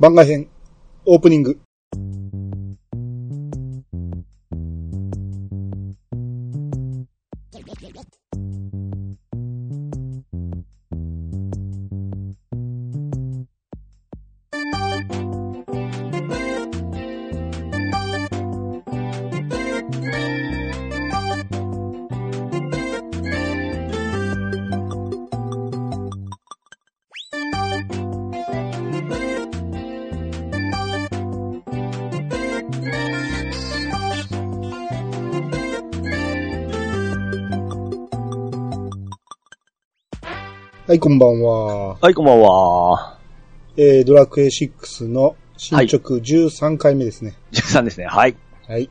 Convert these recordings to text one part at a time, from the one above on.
番外編、オープニング。い、こんばんは。はい、こんばんは。えー、ドラクエ6の進捗13回目ですね。13ですね。はい。はい。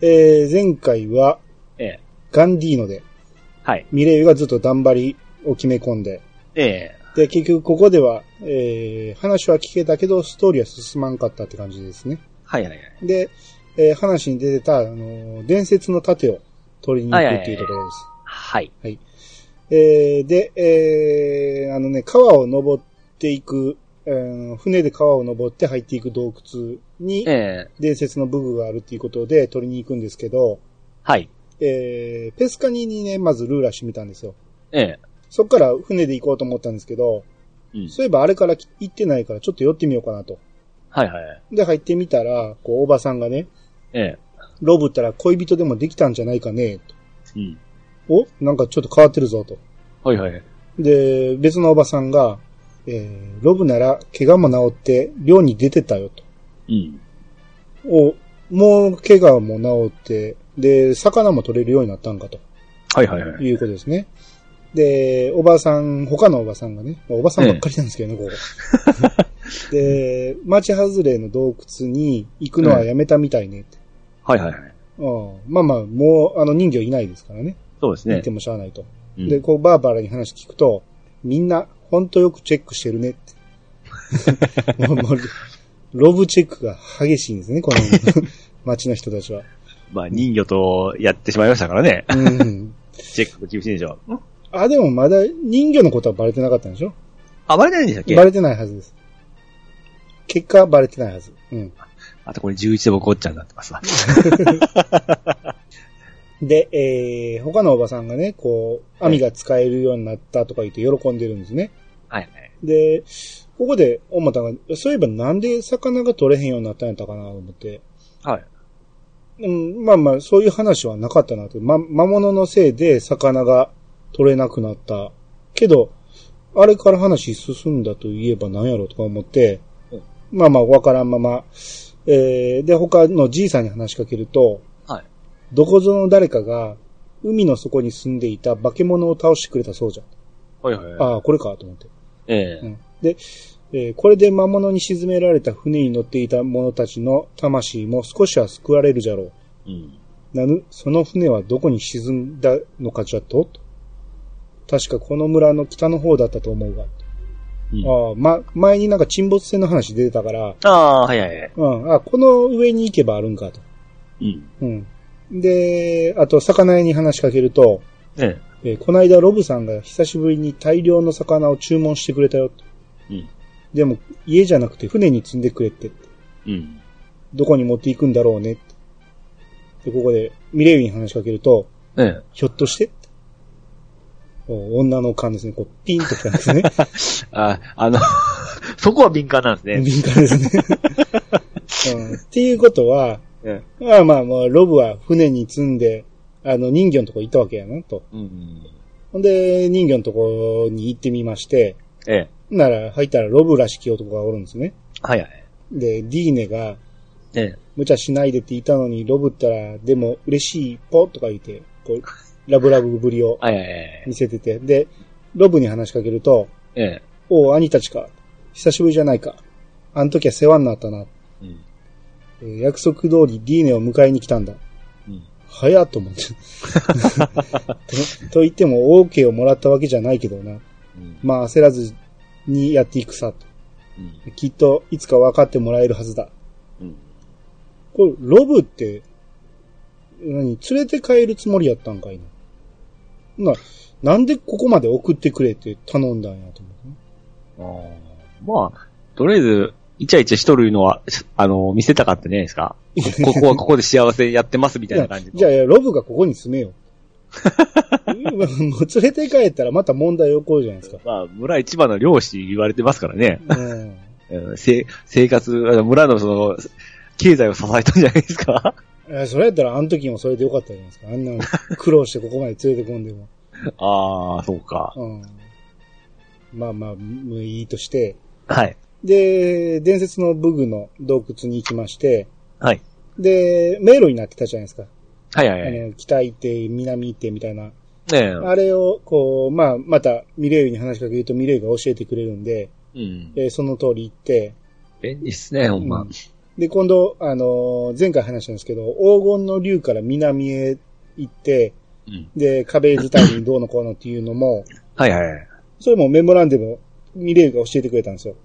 えー、前回はええ。ガンディーノで、はい。ミレイユがずっと頑張りを決め込んで、ええ。で、結局ここでは、えー、話は聞けたけど、ストーリーは進まんかったって感じですね。はいはいはい。で、えー話に出てた、あのー伝説の盾を取りに行くっていうところです。はい。えーで、えーあのね、川を登っていく、えー船で川を登って入っていく洞窟にえ、え。伝説の武具があるっていうことで取りに行くんですけど、はい。えーペスカニにね、まずルーラーしてみたんですよ。ええ。そっから船で行こうと思ったんですけど、うん。そういえばあれから行ってないからちょっと寄ってみようかなと。はいはい。で、入ってみたら、こう、おばさんがね、ええ。ロブったら恋人でもできたんじゃないかね、と。うん。おなんかちょっと変わってるぞ、と。はいはい。で、別のおばさんが、えー、ロブなら怪我も治って漁に出てたよと。うん。お、もう怪我も治って、で、魚も取れるようになったんかとはいはいはい。いうことですね。で、おばさん、他のおばさんがね、おばさんばっかりなんですけどね、ここ。で、町外れの洞窟に行くのはやめたみたいねって。はいはいはい。うんまあまあ、もう、あの人魚いないですからね。そうですね行って。もしゃあないと。うんで、こう、バーバラに話聞くと、みんな、ほんとよくチェックしてるねって。もうもうロブチェックが激しいんですね、この 街の人たちは。まあ人魚とやってしまいましたからね。うん。チェック厳しいでしょ。あ、でもまだ人魚のことはバレてなかったんでしょ？あ、バレてないんでしたっけ？バレてないはずです。結果バレてないはず。うん。あとこれ11で僕おっちゃんになってますわ。で、えー、他のおばさんがね、こう、網が使えるようになったとか言って喜んでるんですね。はいはい。で、ここで思ったのが、そういえばなんで魚が取れへんようになったんやったかなと思って。はい。うん、まあまあ、そういう話はなかったなと。ま、魔物のせいで魚が取れなくなった。けど、あれから話進んだといえば何やろうとか思って、うんまあまあ、わからんまま、えー、で、他のじいさんに話しかけると、はい。どこぞの誰かが、海の底に住んでいた化け物を倒してくれたそうじゃん。はいはいはい。ああ、これかと思って。ええ。うんで、えーこれで魔物に沈められた船に乗っていた者たちの魂も少しは救われるじゃろう。うん。なぬ、その船はどこに沈んだのかじゃとと確かこの村の北の方だったと思うが。うんああ、ま、前になんか沈没船の話出てたから、ああ、はいはいはい。うん、あ、この上に行けばあるんかと。うん。うん。で、あと、魚屋に話しかけると、ええーこの間ロブさんが久しぶりに大量の魚を注文してくれたよ。うん。でも、家じゃなくて船に積んでくれって。うん。どこに持っていくんだろうねって。で、ここでミレイユに話しかけると、ええ。ひょっとして？お女の勘ですね。こう、ピンときたんですね。あ、あの、そこは敏感なんですね。敏感ですね、うん。っていうことは、えまあまあまあ、ロブは船に積んで、あの、人魚のとこ行ったわけやな、と。え。うん。ほんで、人魚のとこに行ってみまして、ええ。なら、入ったらロブらしき男がおるんですね。はいはい。で、ディーネが、ええ。無茶しないでって言ったのに、ロブったら、でも嬉しい、ポとか言って、こう、ラブラブぶりをはいはいはい。見せてて、で、ロブに話しかけると、ええ。おう、兄たちか。久しぶりじゃないか。あの時は世話になったな。うん。えー約束通りディーネを迎えに来たんだ。うん。早っと思って。とと言っても OK をもらったわけじゃないけどな。うん。まあ焦らずにやっていくさと。うん。きっといつか分かってもらえるはずだ。うん。これ、ロブって、何連れて帰るつもりやったんかいな。な、なんでここまで送ってくれって頼んだんやと思うね。ああ。まあ、とりあえず、イチャイチャしとるのは、あの、見せたかったんじゃないですか？ここはここで幸せやってますみたいな感じの。じゃあ、ロブがここに住めよ。もう連れて帰ったらまた問題起こるじゃないですか。まあ、村一番の漁師言われてますからね。うん生活、村のその、経済を支えたんじゃないですか？えそれやったらあの時もそれでよかったじゃないですか。あんな苦労してここまで連れてこんでも。ああ、そうか。うん。まあまあ、いいとして。はい。で、伝説の武具の洞窟に行きまして、はい。で、迷路になってたじゃないですか。はいはいはい。あの、北行って、南行ってみたいな。ねえ。あれを、こう、まあ、また、ミレイユに話しかけるとミレイユが教えてくれるんで、うん。えーその通り行って、便利っすね、ほんま。うんで、今度、あのー前回話したんですけど、黄金の竜から南へ行って、うん。で、壁伝いにどうのこうのっていうのも、はいはいはい。それもメモランでも、ミレイユが教えてくれたんですよ。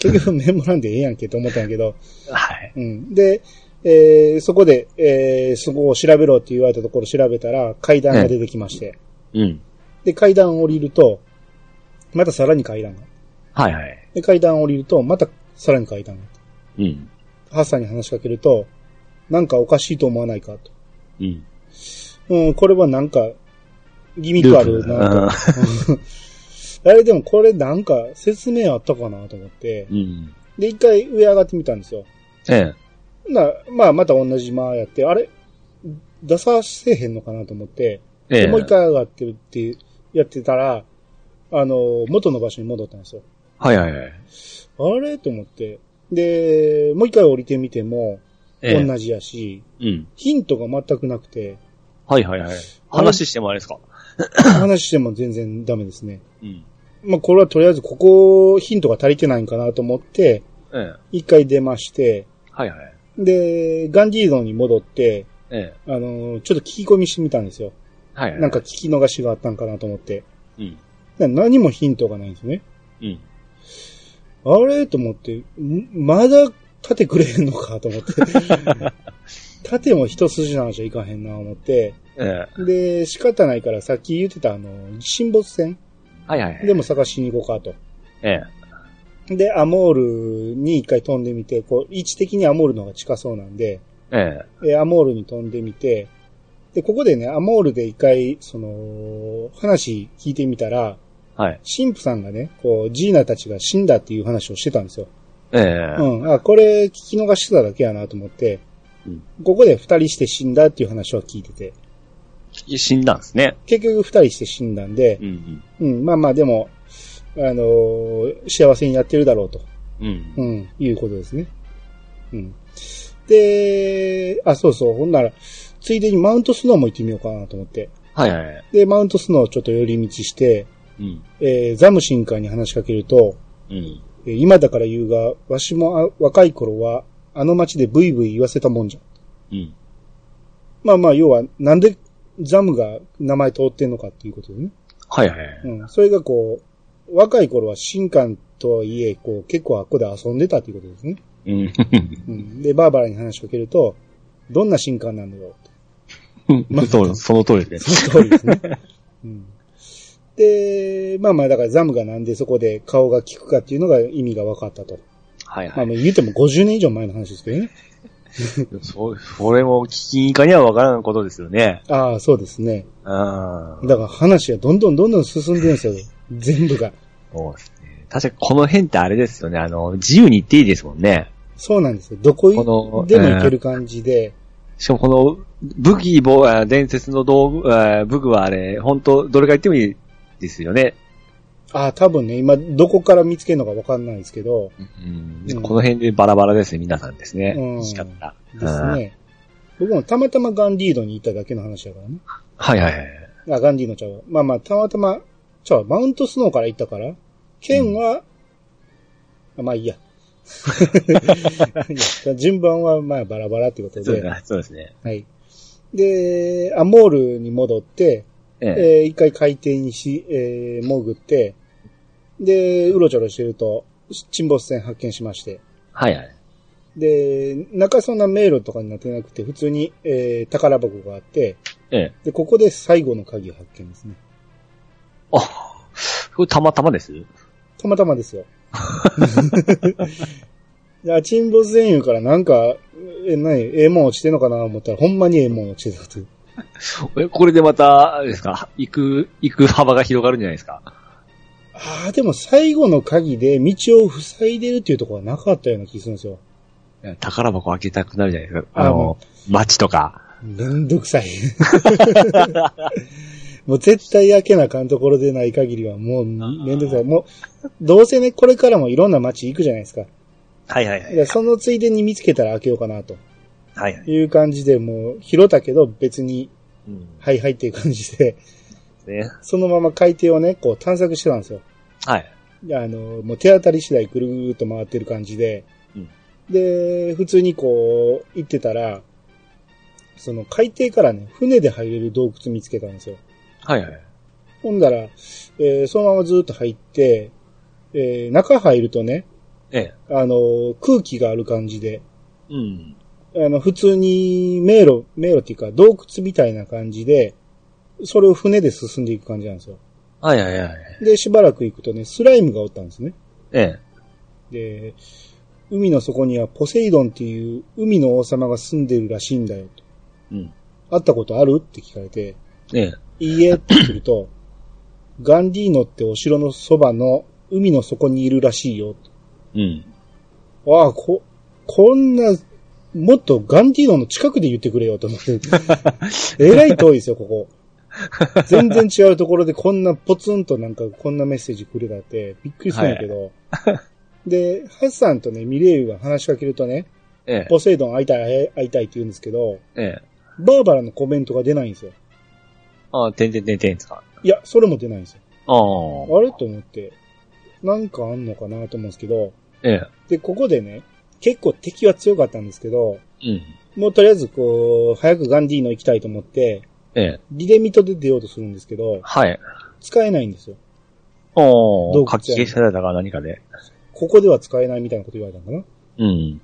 結局メモランでええやんけと思ったんやけど、はい。うん。で、えーそこで、えーそこを調べろって言われたところ調べたら階段が出てきまして、うん。で、階段を降りると、またさらに階段が。はいはい。で、階段を降りると、またさらに階段が。うん。ハッサンに話しかけると、なんかおかしいと思わないかと。うん。うん、これはなんか、ギミックあるなと。うんあれでもこれなんか説明あったかなと思ってう、ん。で、一回上上がってみたんですよ。ええ。な、まあまた同じ間やって、あれ出させへんのかなと思って、ええ。でもう一回上がってるってやってたら、あの、元の場所に戻ったんですよ。はいはいはい。あれと思って。で、もう一回降りてみても、ええ。同じやし、うん。ヒントが全くなくて、はいはいはい。話してもあれですか？話しても全然ダメですね。うん。まあ、これはとりあえずここヒントが足りてないんかなと思って、ええ。一回出まして、はいはい。で、ガンディードに戻って、ええ。あの、ちょっと聞き込みしてみたんですよ。はいはい。なんか聞き逃しがあったんかなと思って。うん。な何もヒントがないんですね。うん。あれ？と思って、んまだ盾くれへんのかと思って。盾も一筋縄じゃいかへんな思って。ええ。で、仕方ないからさっき言ってたあの、沈没船はいはいはい。でも探しに行こうかと。ええ。で、アモールに一回飛んでみて、こう、位置的にアモールの方が近そうなんで、ええ。えアモールに飛んでみて、で、ここでね、アモールで一回、その、話聞いてみたら、はい。神父さんがね、こう、ジーナたちが死んだっていう話をしてたんですよ。ええ。うん。あ、これ聞き逃してただけやなと思って、うんここで二人して死んだっていう話は聞いてて、死んだんですね。結局二人して死んだんでう、んうん、まあまあでも、あのー幸せにやってるだろうと、うん。うん。うん、いうことですね。うん。で、あ、そうそう、ほんなら、ついでにマウントスノーも行ってみようかなと思って。はいはいはい。で、マウントスノーちょっと寄り道して、うん。えーザムシンカーに話しかけると、うん。えー今だから言うが、わしもあ若い頃は、あの街でブイブイ言わせたもんじゃ。うん。まあまあ、要は、なんでザムが名前通ってんのかっていうことでね。はいはいはい。うん。それがこう、若い頃は新刊とはいえ、こう、結構あっこで遊んでたっていうことですね。うん。うん。で、バーバラに話しかけると、どんな新刊なんだろう そう、その通りですね。その通りですね。うん。で、まあまあ、だからザムがなんでそこで顔が効くかっていうのが意味が分かったと。はいはい。まあまあ言うても50年以上前の話ですけどね。そ、それも聞きにかにはわからんことですよね。ああ、そうですね。ああ。だから話がどんどんどんどん進んでるんですよ。全部が。そうですね。確かにこの辺ってあれですよね。あの、自由に行っていいですもんね。そうなんですよ。どここのでも行ける感じで。しかもこの、武器、伝説の道具、あ武具はあれ、本当どれか言ってもいいですよね。ああ、多分ね、今どこから見つけるのか分かんないですけど、うんうんこの辺でバラバラですね、皆さんですね。うん仕方。ですね。僕もたまたまガンディードに行っただけの話だからね。はいはいはい。ああ、ガンディードちゃうわ。まあまあ、たまたま、ちゃうわマウントスノーから行ったから、剣は、あまあいいや。いや順番はまあバラバラってことで、そうだそうですね。はい。で、アモールに戻って、ええ。えー一回海底にし、えー潜って、で、うろちょろしてると、沈没船発見しまして、はいはい。で、中そんな迷路とかになってなくて、普通に、えー宝箱があって、ええ。で、ここで最後の鍵を発見ですね。あ、これたまたまです？たまたまですよ。いや、沈没船言うからなんか、え、なに、ええもん落ちてんのかな思ったら、ほんまにええもん落ちてたという。えこれでまた、あれですか、行く、行く幅が広がるんじゃないですか？ああ、でも最後の鍵で道を塞いでるっていうところはなかったような気がするんですよ。宝箱開けたくなるじゃないですか。ああの、街とか。めんどくさい。もう絶対開けなあかんところでない限りはもうめんどくさい。もう、どうせね、これからもいろんな街行くじゃないですか。はいはいはいやそのついでに見つけたら開けようかなとはいはい。いう感じで、もう拾ったけど別に、うん。はいはいっていう感じで、ね。そのまま海底をね、こう探索してたんですよ。はい。あの、もう手当たり次第ぐるぐるっと回ってる感じで、うんで、普通にこう、行ってたら、その海底からね、船で入れる洞窟見つけたんですよ。はいはい。ほんだら、えーそのままずっと入って、えー中入るとね、ええ。あの、空気がある感じで、うん。あの、普通に迷路、迷路っていうか洞窟みたいな感じで、それを船で進んでいく感じなんですよ。はいはいはい。で、しばらく行くとね、スライムがおったんですね。ええ。で、海の底にはポセイドンっていう海の王様が住んでるらしいんだよと。うん。会ったことある？って聞かれて、ええ。いいえって言ると、ガンディーノってお城のそばの海の底にいるらしいよ。うん。ああ、こ、こんな、もっとガンディーノの近くで言ってくれよと思って。えらい遠いですよ、ここ。全然違うところでこんなポツンとなんかこんなメッセージくれたってびっくりするんだけど。で、ハッサンとね、ミレイユが話しかけるとね、ええ。ポセイドン会いたい、会いたいって言うんですけど、ええ。バーバラのコメントが出ないんですよ。ああ、てんてんてんてんですか？いや、それも出ないんですよ。ああ。あれ？と思って、なんかあんのかなと思うんですけど、ええ。で、ここでね、結構敵は強かったんですけど、うん。もうとりあえずこう、早くガンディーノ行きたいと思って、ええ。リレミトで出ようとするんですけど、はい。使えないんですよ。おー、洞窟書き消されたか何かで。ここでは使えないみたいなこと言われたのかなうん。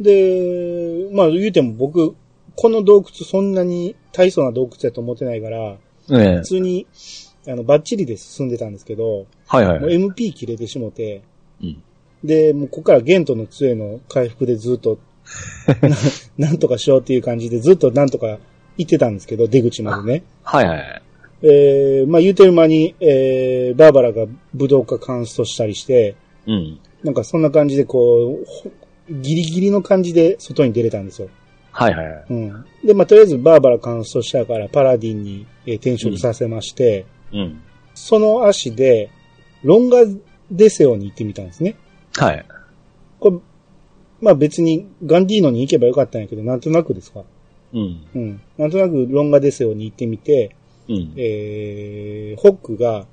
で、まあ言うても僕、この洞窟そんなに大層な洞窟やと思ってないから、ええ普。通に、あの、バッチリで進んでたんですけど、はいはいはい。MP 切れてしもて、うん。で、もうここからゲントの杖の回復でずっと、ななんとかしようっていう感じでずっとなんとか行ってたんですけど、出口までね。はいはいはい。えー、まあ言うてる間に、えー、バーバラが武道家カンストしたりして、うん。なんかそんな感じでこう、ほギリギリの感じで外に出れたんですよ。はいはいはい。うん。で、まあとりあえずバーバラカンストしたからパラディンに、えー転職させまして、うん。その足で、ロンガデセオに行ってみたんですね。はい。これ、まあ別にガンディーノに行けばよかったんやけど、なんとなくですか？うん。うん。なんとなくロンガデセオに行ってみて、うん。えー、ホックが、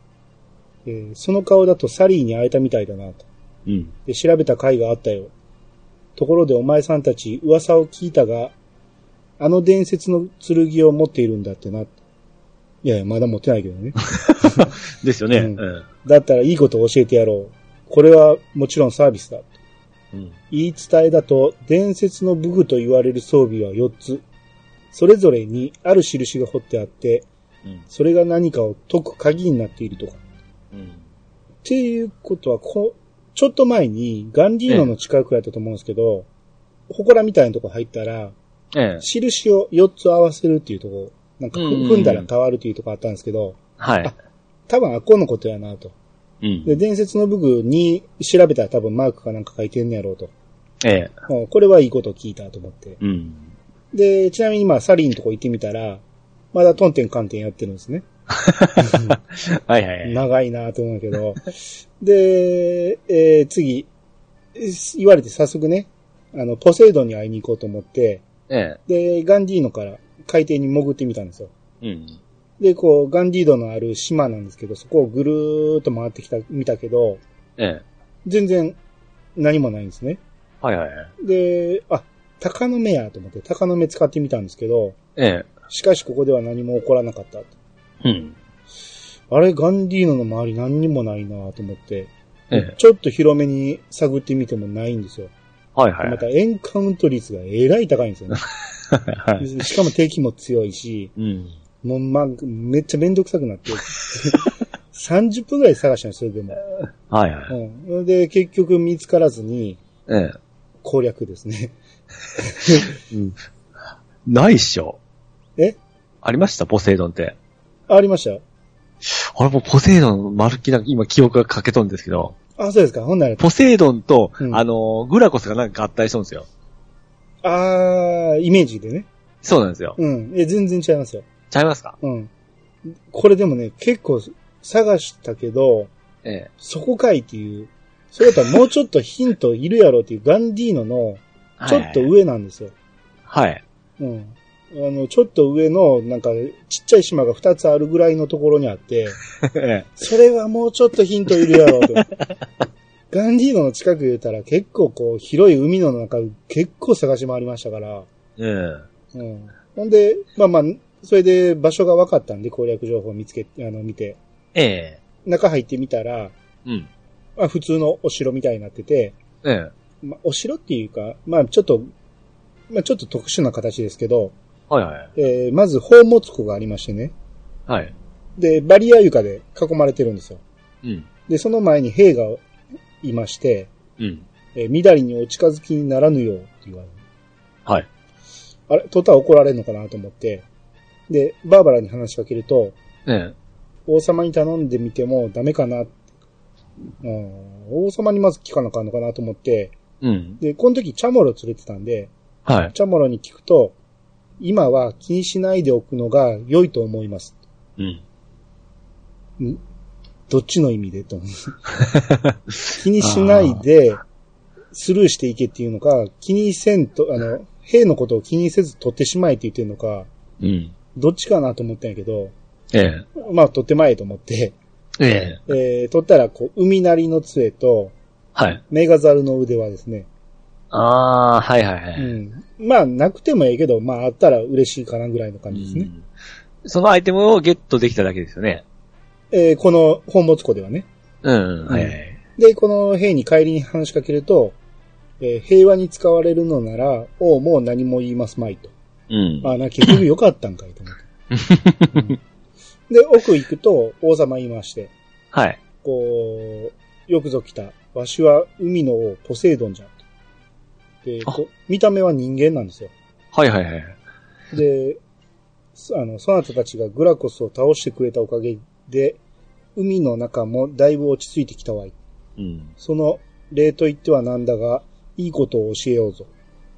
えーその顔だとサリーに会えたみたいだなと。うん。で、調べた回があったよ。ところでお前さんたち噂を聞いたが、あの伝説の剣を持っているんだってな。いやいや、まだ持ってないけどね。ですよね。ううんん。だったらいいことを教えてやろう。これはもちろんサービスだ。うん。言い伝えだと、伝説の武具と言われる装備は4つ。それぞれにある印が彫ってあって、うん。それが何かを解く鍵になっているとか。うん。っていうことは、こちょっと前にガンディーノの近くやったと思うんですけど、祠みたいなとこ入ったら、ええ。印を4つ合わせるっていうとこ、なんか踏んだら変わるっていうとこあったんですけど、はい。多分あっこのことやなと。うん。で、伝説の武具に調べたら多分マークかなんか書いてんねやろうと。ええ。もうこれはいいこと聞いたと思って。うん。で、ちなみにまあサリーのとこ行ってみたら、まだトンテンカンテンやってるんですね。はいはいはい。長いなと思うけど。で、えー次、え言われて早速ね、あの、ポセイドンに会いに行こうと思って、ええ。で、ガンディーノから海底に潜ってみたんですよ。うん。で、こう、ガンディードのある島なんですけど、そこをぐるーっと回ってきた、見たけど、ええ。全然何もないんですね。はいはいはい。で、あ、鷹の目やと思って、鷹の目使ってみたんですけど、ええ。しかしここでは何も起こらなかった。うん。あれ、ガンディーノの周り何にもないなと思って、ええ。ちょっと広めに探ってみてもないんですよ。はいはい。またエンカウント率がえらい高いんですよね。はい。しかも敵も強いし、うん。もうま、めっちゃめんどくさくなって、30分くらい探したんですよ、でも。はいはい。うん。で、結局見つからずにええ。攻略ですね。うん。ないっしょ。え？ありました？ポセイドンって。ありましたあれもうポセイドン、まるっきりなんか今記憶が欠けとるんですけど、あ、そうですか。ほんなら、ポセイドンと、うんあの、グラコスがなんか合体しとるんですよ。あー、イメージでね。そうなんですよ。うん。え、全然違いますよ。ちゃいますか？うん。これでもね、結構探したけど、ええ。そこかいっていう、それだったらもうちょっとヒントいるやろっていうガンディーノのちょっと上なんですよ。はい。うん。あの、ちょっと上の、なんか、ちっちゃい島が2つあるぐらいのところにあって、ええ。それはもうちょっとヒントいるやろと。ガンディーノの近く言うたら結構こう、広い海の中結構探し回りましたから、ええ。うん。ほんで、まあまあ、それで場所が分かったんで攻略情報を見つけ、あの、見て、ええ。中入ってみたら、うん。あ、普通のお城みたいになってて、ええ。まあ、お城っていうか、まあちょっと、まあちょっと特殊な形ですけど、はいはい。えー、まず宝物庫がありましてね。はい。で、バリア床で囲まれてるんですよ。うん。で、その前に兵がいまして、うん。えー、緑にお近づきにならぬようって言われる。はい。あれ、トタ怒られるのかなと思って、で、バーバラに話しかけると、ええ。王様に頼んでみてもダメかな。うん、王様にまず聞かなあかんのかなと思って、うん。で、この時チャモロ連れてたんで、はい。チャモロに聞くと、今は気にしないでおくのが良いと思います。うん。んどっちの意味でと思う。気にしないで、スルーしていけっていうのか、気にせんと、あの、兵のことを気にせず取ってしまえって言ってるのか、うん。どっちかなと思ったんやけど、ええ。まあ取ってまえと思って、ええ。えー、取ったら、こう、海なりの杖と、はい。メガザルの腕はですね、ああ、はいはいはい。うん。まあ、なくてもいいけど、まあ、あったら嬉しいかなぐらいの感じですね。うんそのアイテムをゲットできただけですよね。えーこの本物庫ではね。うん。はいはい。で、この兵に帰りに話しかけると、えー平和に使われるのなら、王もう何も言いますまいと。うん。あな、結局良かったんかいと思って。うんで、奥行くと、王様言いまして、はい。こう、よくぞ来た。わしは海の王、ポセイドンじゃんと。で、見た目は人間なんですよ。はいはいはい。で、そあの、そなたたちがグラコスを倒してくれたおかげで、海の中もだいぶ落ち着いてきたわい。うん。その例と言ってはなんだが、いいことを教えようぞ。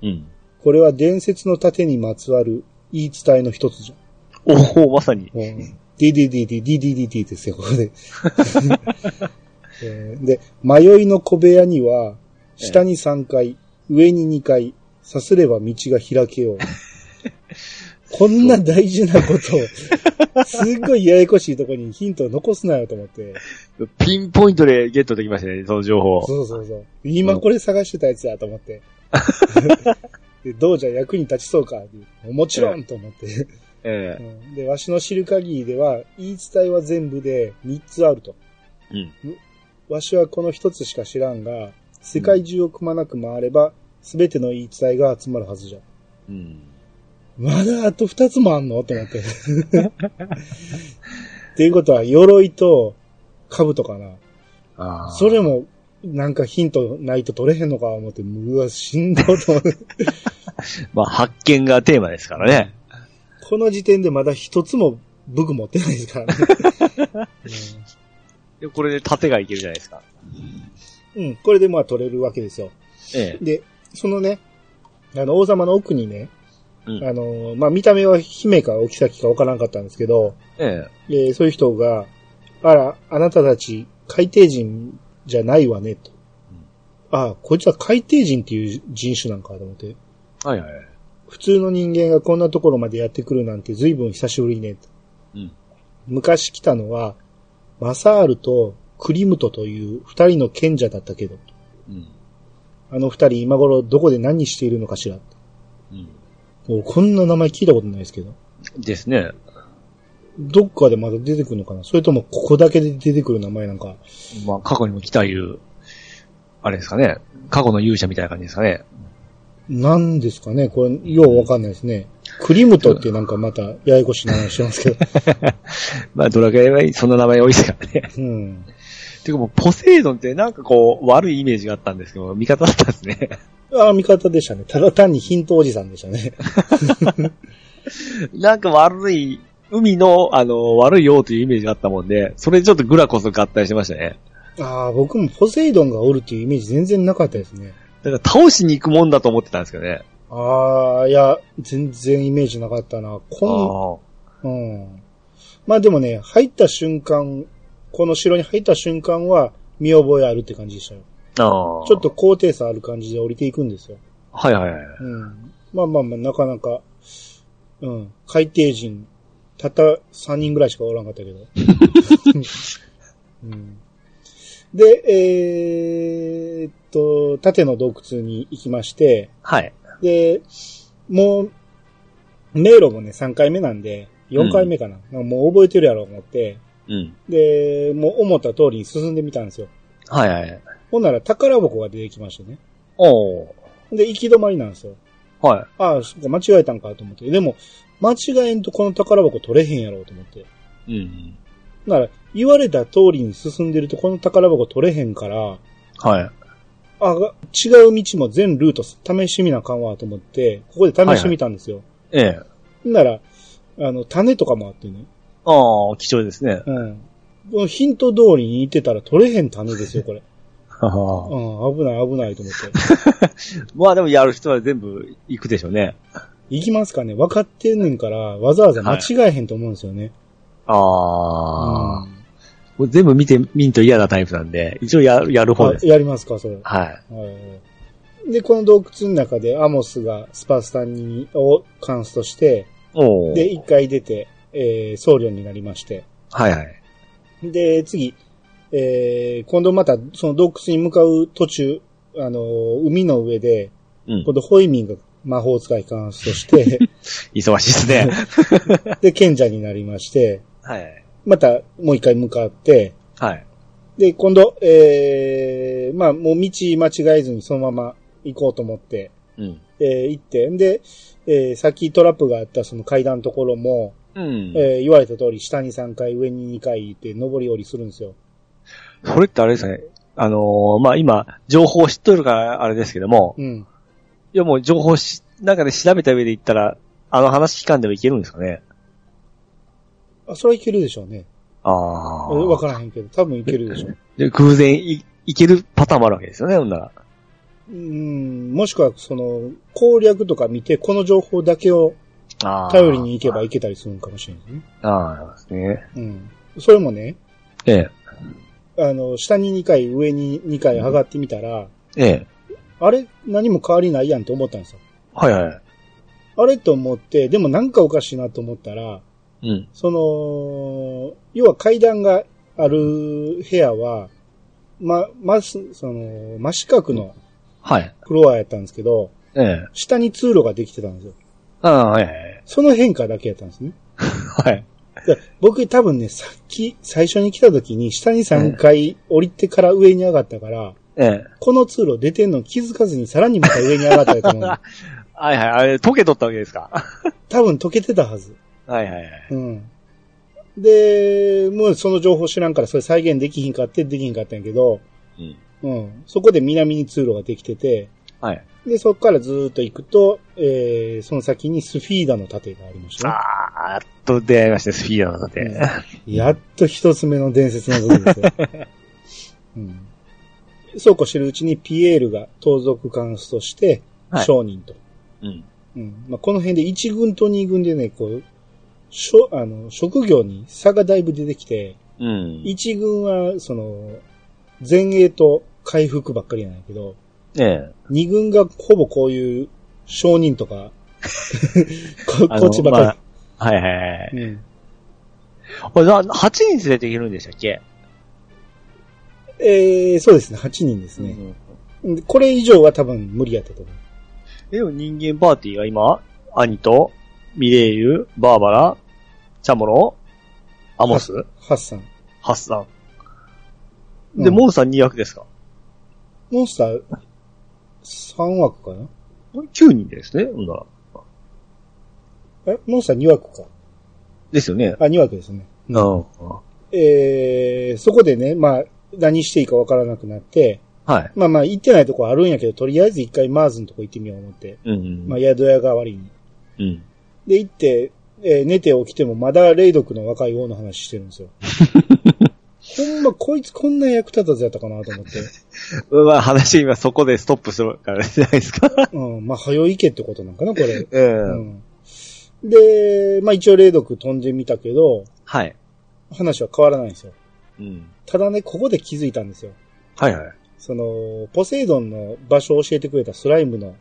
うん。これは伝説の盾にまつわる言い伝えの一つじゃん。おおまさに。もう DDDD、DDDD ですよ、ここで。え ーで、迷いの小部屋には、下に3回、上に2回、さすれば道が開けよう。こんな大事なことを、すっごいややこしいところにヒントを残すなよと思って。ピンポイントでゲットできましたね、その情報。そうそうそう。今これ探してたやつやと思って。でどうじゃ役に立ちそうかもちろんと思って。ええ うんで、わしの知る限りでは、言い伝えは全部で3つあると。うん。わしはこの1つしか知らんが、世界中をくまなく回れば、すべての言い伝えが集まるはずじゃ。うん。まだあと2つもあんの？と思って。っていうことは、鎧と兜かな。ああ。それも、なんかヒントないと取れへんのか思って、うわ、しんどいと思って。まあ、発見がテーマですからね。この時点でまだ一つも武具持ってないですからね。でこれで盾がいけるじゃないですか。うん、うんこれでまあ取れるわけですよ。ええ。で、そのね、あの、王様の奥にね、うんあの、まあ、見た目は姫かお妃かわからんかったんですけど、ええ。えーそういう人が、あら、あなたたち海底人じゃないわね、と。あこいつは海底人っていう人種なんかと思って。はいはい。普通の人間がこんなところまでやってくるなんて随分久しぶりね、と。うん。昔来たのは、マサールとクリムトという二人の賢者だったけど、うん。あの二人今頃どこで何しているのかしら。うん。もうこんな名前聞いたことないですけど。ですね。どっかでまだ出てくるのかな？それともここだけで出てくる名前なんか？まあ、過去にも来たいう、あれですかね。過去の勇者みたいな感じですかね。なんですかね？これ、ようわかんないですね。クリムトってなんかまたややこしい名前してますけど。まあ、ドラクエはそんな名前多いですからね。うん。てかもう、ポセイドンってなんかこう、悪いイメージがあったんですけど、味方だったんですね。ああ、味方でしたね。ただ単にヒントおじさんでしたね。なんか悪い、海の、あの、悪いよというイメージがあったもんで、それでちょっとグラコス合体してましたね。ああ、僕もポセイドンがおるっていうイメージ全然なかったですね。だから倒しに行くもんだと思ってたんですけどね。ああ、いや、全然イメージなかったな。こあん、うん。まあでもね、入った瞬間、この城に入った瞬間は見覚えあるって感じでしたよ。あ。ああ。ちょっと高低差ある感じで降りていくんですよ。はいはいはい。うん。まあまあまあ、なかなか、うん。海底人、たった3人ぐらいしかおらんかったけど。うん、で、えーっと、縦の洞窟に行きまして、はい。で、もう、迷路もね、3回目なんで、4回目かな。なんかもう覚えてるやろう思って、うん。で、もう思った通りに進んでみたんですよ。はいはい。ほんなら宝箱が出てきましてね。おー。で、行き止まりなんですよ。はい。ああ、間違えたんかと思って。でも、間違えんとこの宝箱取れへんやろうと思って。うん。なら、言われた通りに進んでるとこの宝箱取れへんから、はい。あ、違う道も全ルート試してみなあかんわと思って、ここで試してみたんですよ。ええ。なら、あの、種とかもあってね。ああ、貴重ですね。うん。ヒント通りに行ってたら取れへん種ですよ、これ。ははうん、危ない危ないと思って。まあでもやる人は全部行くでしょうね。行きますかね分かってんねんから、わざわざ間違えへんと思うんですよね。ああ、うん全部見てみんと嫌なタイプなんで、一応やる、やる方です。あやりますか、それ。はい。はいで、この洞窟の中でアモスがスパスタにをカンストして、で、一回出て、えー僧侶になりまして。はいはい。で、次、えー今度またその洞窟に向かう途中、あのー海の上で、うん今。度ホイミンが魔法使いカンストして、忙しいですね。で、賢者になりまして、はい。またもう一回向かって、はい。で、今度、えーまあ、もう道間違えずにそのまま行こうと思って、うん。えー行って、で、えーさっきトラップがあったその階段のところも、うん。えー言われた通り下に3回、上に2回行って、上り下りするんですよ。それってあれですね。あのーまあ、今、情報知っとるからあれですけども、うん。いやもう情報し、なんかで調べた上で言ったら、あの話期間でもいけるんですかね。あ、それはいけるでしょうね。あえーわあ。からへんけど、多分いけるでしょう。で、偶然い、いけるパターンもあるわけですよね、ほんなら。うん、もしくは、その、攻略とか見て、この情報だけをああ。頼りに行けばいけたりするのかもしれないですね。ああ、そうですね。うん。それもね、ええ。あの、下に2回、上に2回上がってみたら、ええ。あれ何も変わりないやんって思ったんですよ。はいはい。あれと思って、でもなんかおかしいなと思ったら、うん。その、要は階段がある部屋は、ま、ま、その、真四角のはい。フロアやったんですけど、ええ。下に通路ができてたんですよ。ああ、はいはい。その変化だけやったんですね。はい。で僕多分ね、さっき、最初に来た時に下に3回降りてから上に上がったから、ええ。この通路出てんの気づかずにさらにまた上に上がったやと思う。はいはい。あれ、溶けとったわけですか？多分溶けてたはず。はいはいはい。うん。で、もうその情報知らんからそれ再現できひんかってできひんかったんやけど、うん。うん。そこで南に通路ができてて、はい。で、そこからずーっと行くと、えー、その先にスフィーダの盾がありましたね。ああ、やっと出会いました、スフィーダの盾。うんやっと一つ目の伝説の武器ですよ。うん。そうこうしてるうちにピエールが盗賊監視として、はい商人と。うん。うん。まあ、この辺で1軍と2軍でね、こう、しょ、あの、職業に差がだいぶ出てきて、うん。1軍は、その、前衛と回復ばっかりなんやけど、ええ。2軍がほぼこういう商人とか、ここっちばっかまあはいはいはい。り。うん。これな、8人連れていけるんでしたっけ？えー、そうですね、8人ですね。でこれ以上は多分無理やったと思う。でも人間パーティーが今、兄と、ミレイユ、バーバラ、チャモロ、アモス、ハッサン。ハッサン。で、うんモンスター2役ですか？モンスター3枠かな？9人ですね、ほんなら。え、モンスター2枠か。ですよね。あ、2枠ですね。うん。えー、そこでね、まあ、何していいかわからなくなって、はい。まあまあ、行ってないとこあるんやけど、とりあえず一回マーズのとこ行ってみよう思って。うんうん。まあ、宿屋代わりに。うん。で、行って、えー寝て起きてもまだ霊読の若い王の話してるんですよ。ほんま、こいつこんな役立たずやったかなと思って。うわ、話今そこでストップするからじゃないですか。うん、まあ、早いけってことなんかな、これ。う。うんん。で、まあ一応霊読飛んでみたけど、はい。話は変わらないんですよ。うん。ただね、ここで気づいたんですよ。はいはい。その、ポセイドンの場所を教えてくれたスライムの、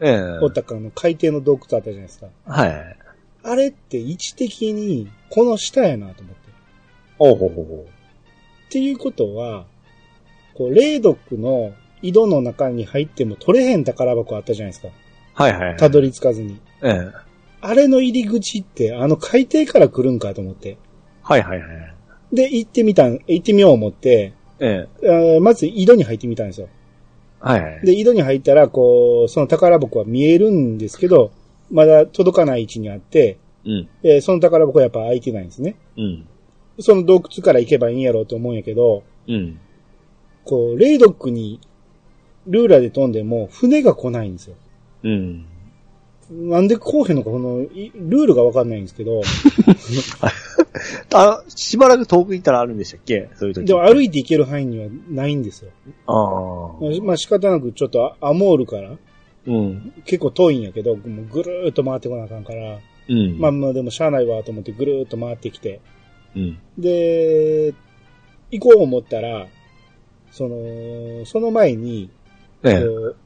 ええおったかの海底の洞窟あったじゃないですか。はい。あれって位置的に、この下やなと思って。おうほうほうほっていうことは、こう、霊読の井戸の中に入っても取れへん宝箱あったじゃないですか。う。はいはい。たどり着かずに。ええあれの入り口って、あの海底から来るんかと思って。はいはいはい。で、行ってみたん、行ってみよう思って、ええまず井戸に入ってみたんですよ。はいはい。で、井戸に入ったら、こう、その宝箱は見えるんですけど、まだ届かない位置にあって、うん。えーその宝箱はやっぱ開いてないんですね。うん。その洞窟から行けばいいんやろうと思うんやけど、うん。こう、レイドックにルーラーで飛んでも船が来ないんですよ。うん。なんで来おへんのか、この、いルールがわかんないんですけど、あ、しばらく遠く行ったらあるんでしたっけ？そういう時。でも歩いて行ける範囲にはないんですよ。ああ。まあ仕方なくちょっとアモールからうん。結構遠いんやけど、もうぐるーっと回ってこなあかんから、うん。まあまあでもしゃあないわと思ってぐるーっと回ってきて、うん。で、行こう思ったら、その、その前に、ええ。こう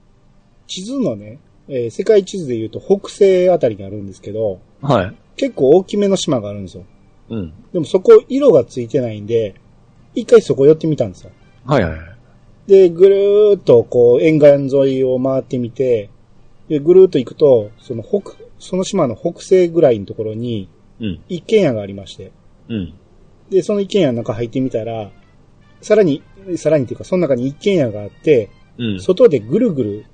地図のね、えー世界地図で言うと北西あたりにあるんですけど、はい。結構大きめの島があるんですよ。うん。でもそこ色がついてないんで、一回そこ寄ってみたんですよ。はいはい。で、ぐるーっとこう沿岸沿いを回ってみて、で、ぐるーっと行くと、その北、その島の北西ぐらいのところにうん。一軒家がありまして、うん。で、その一軒家の中入ってみたら、さらに、さらにっていうか、その中に一軒家があって、うん。外でぐるぐる、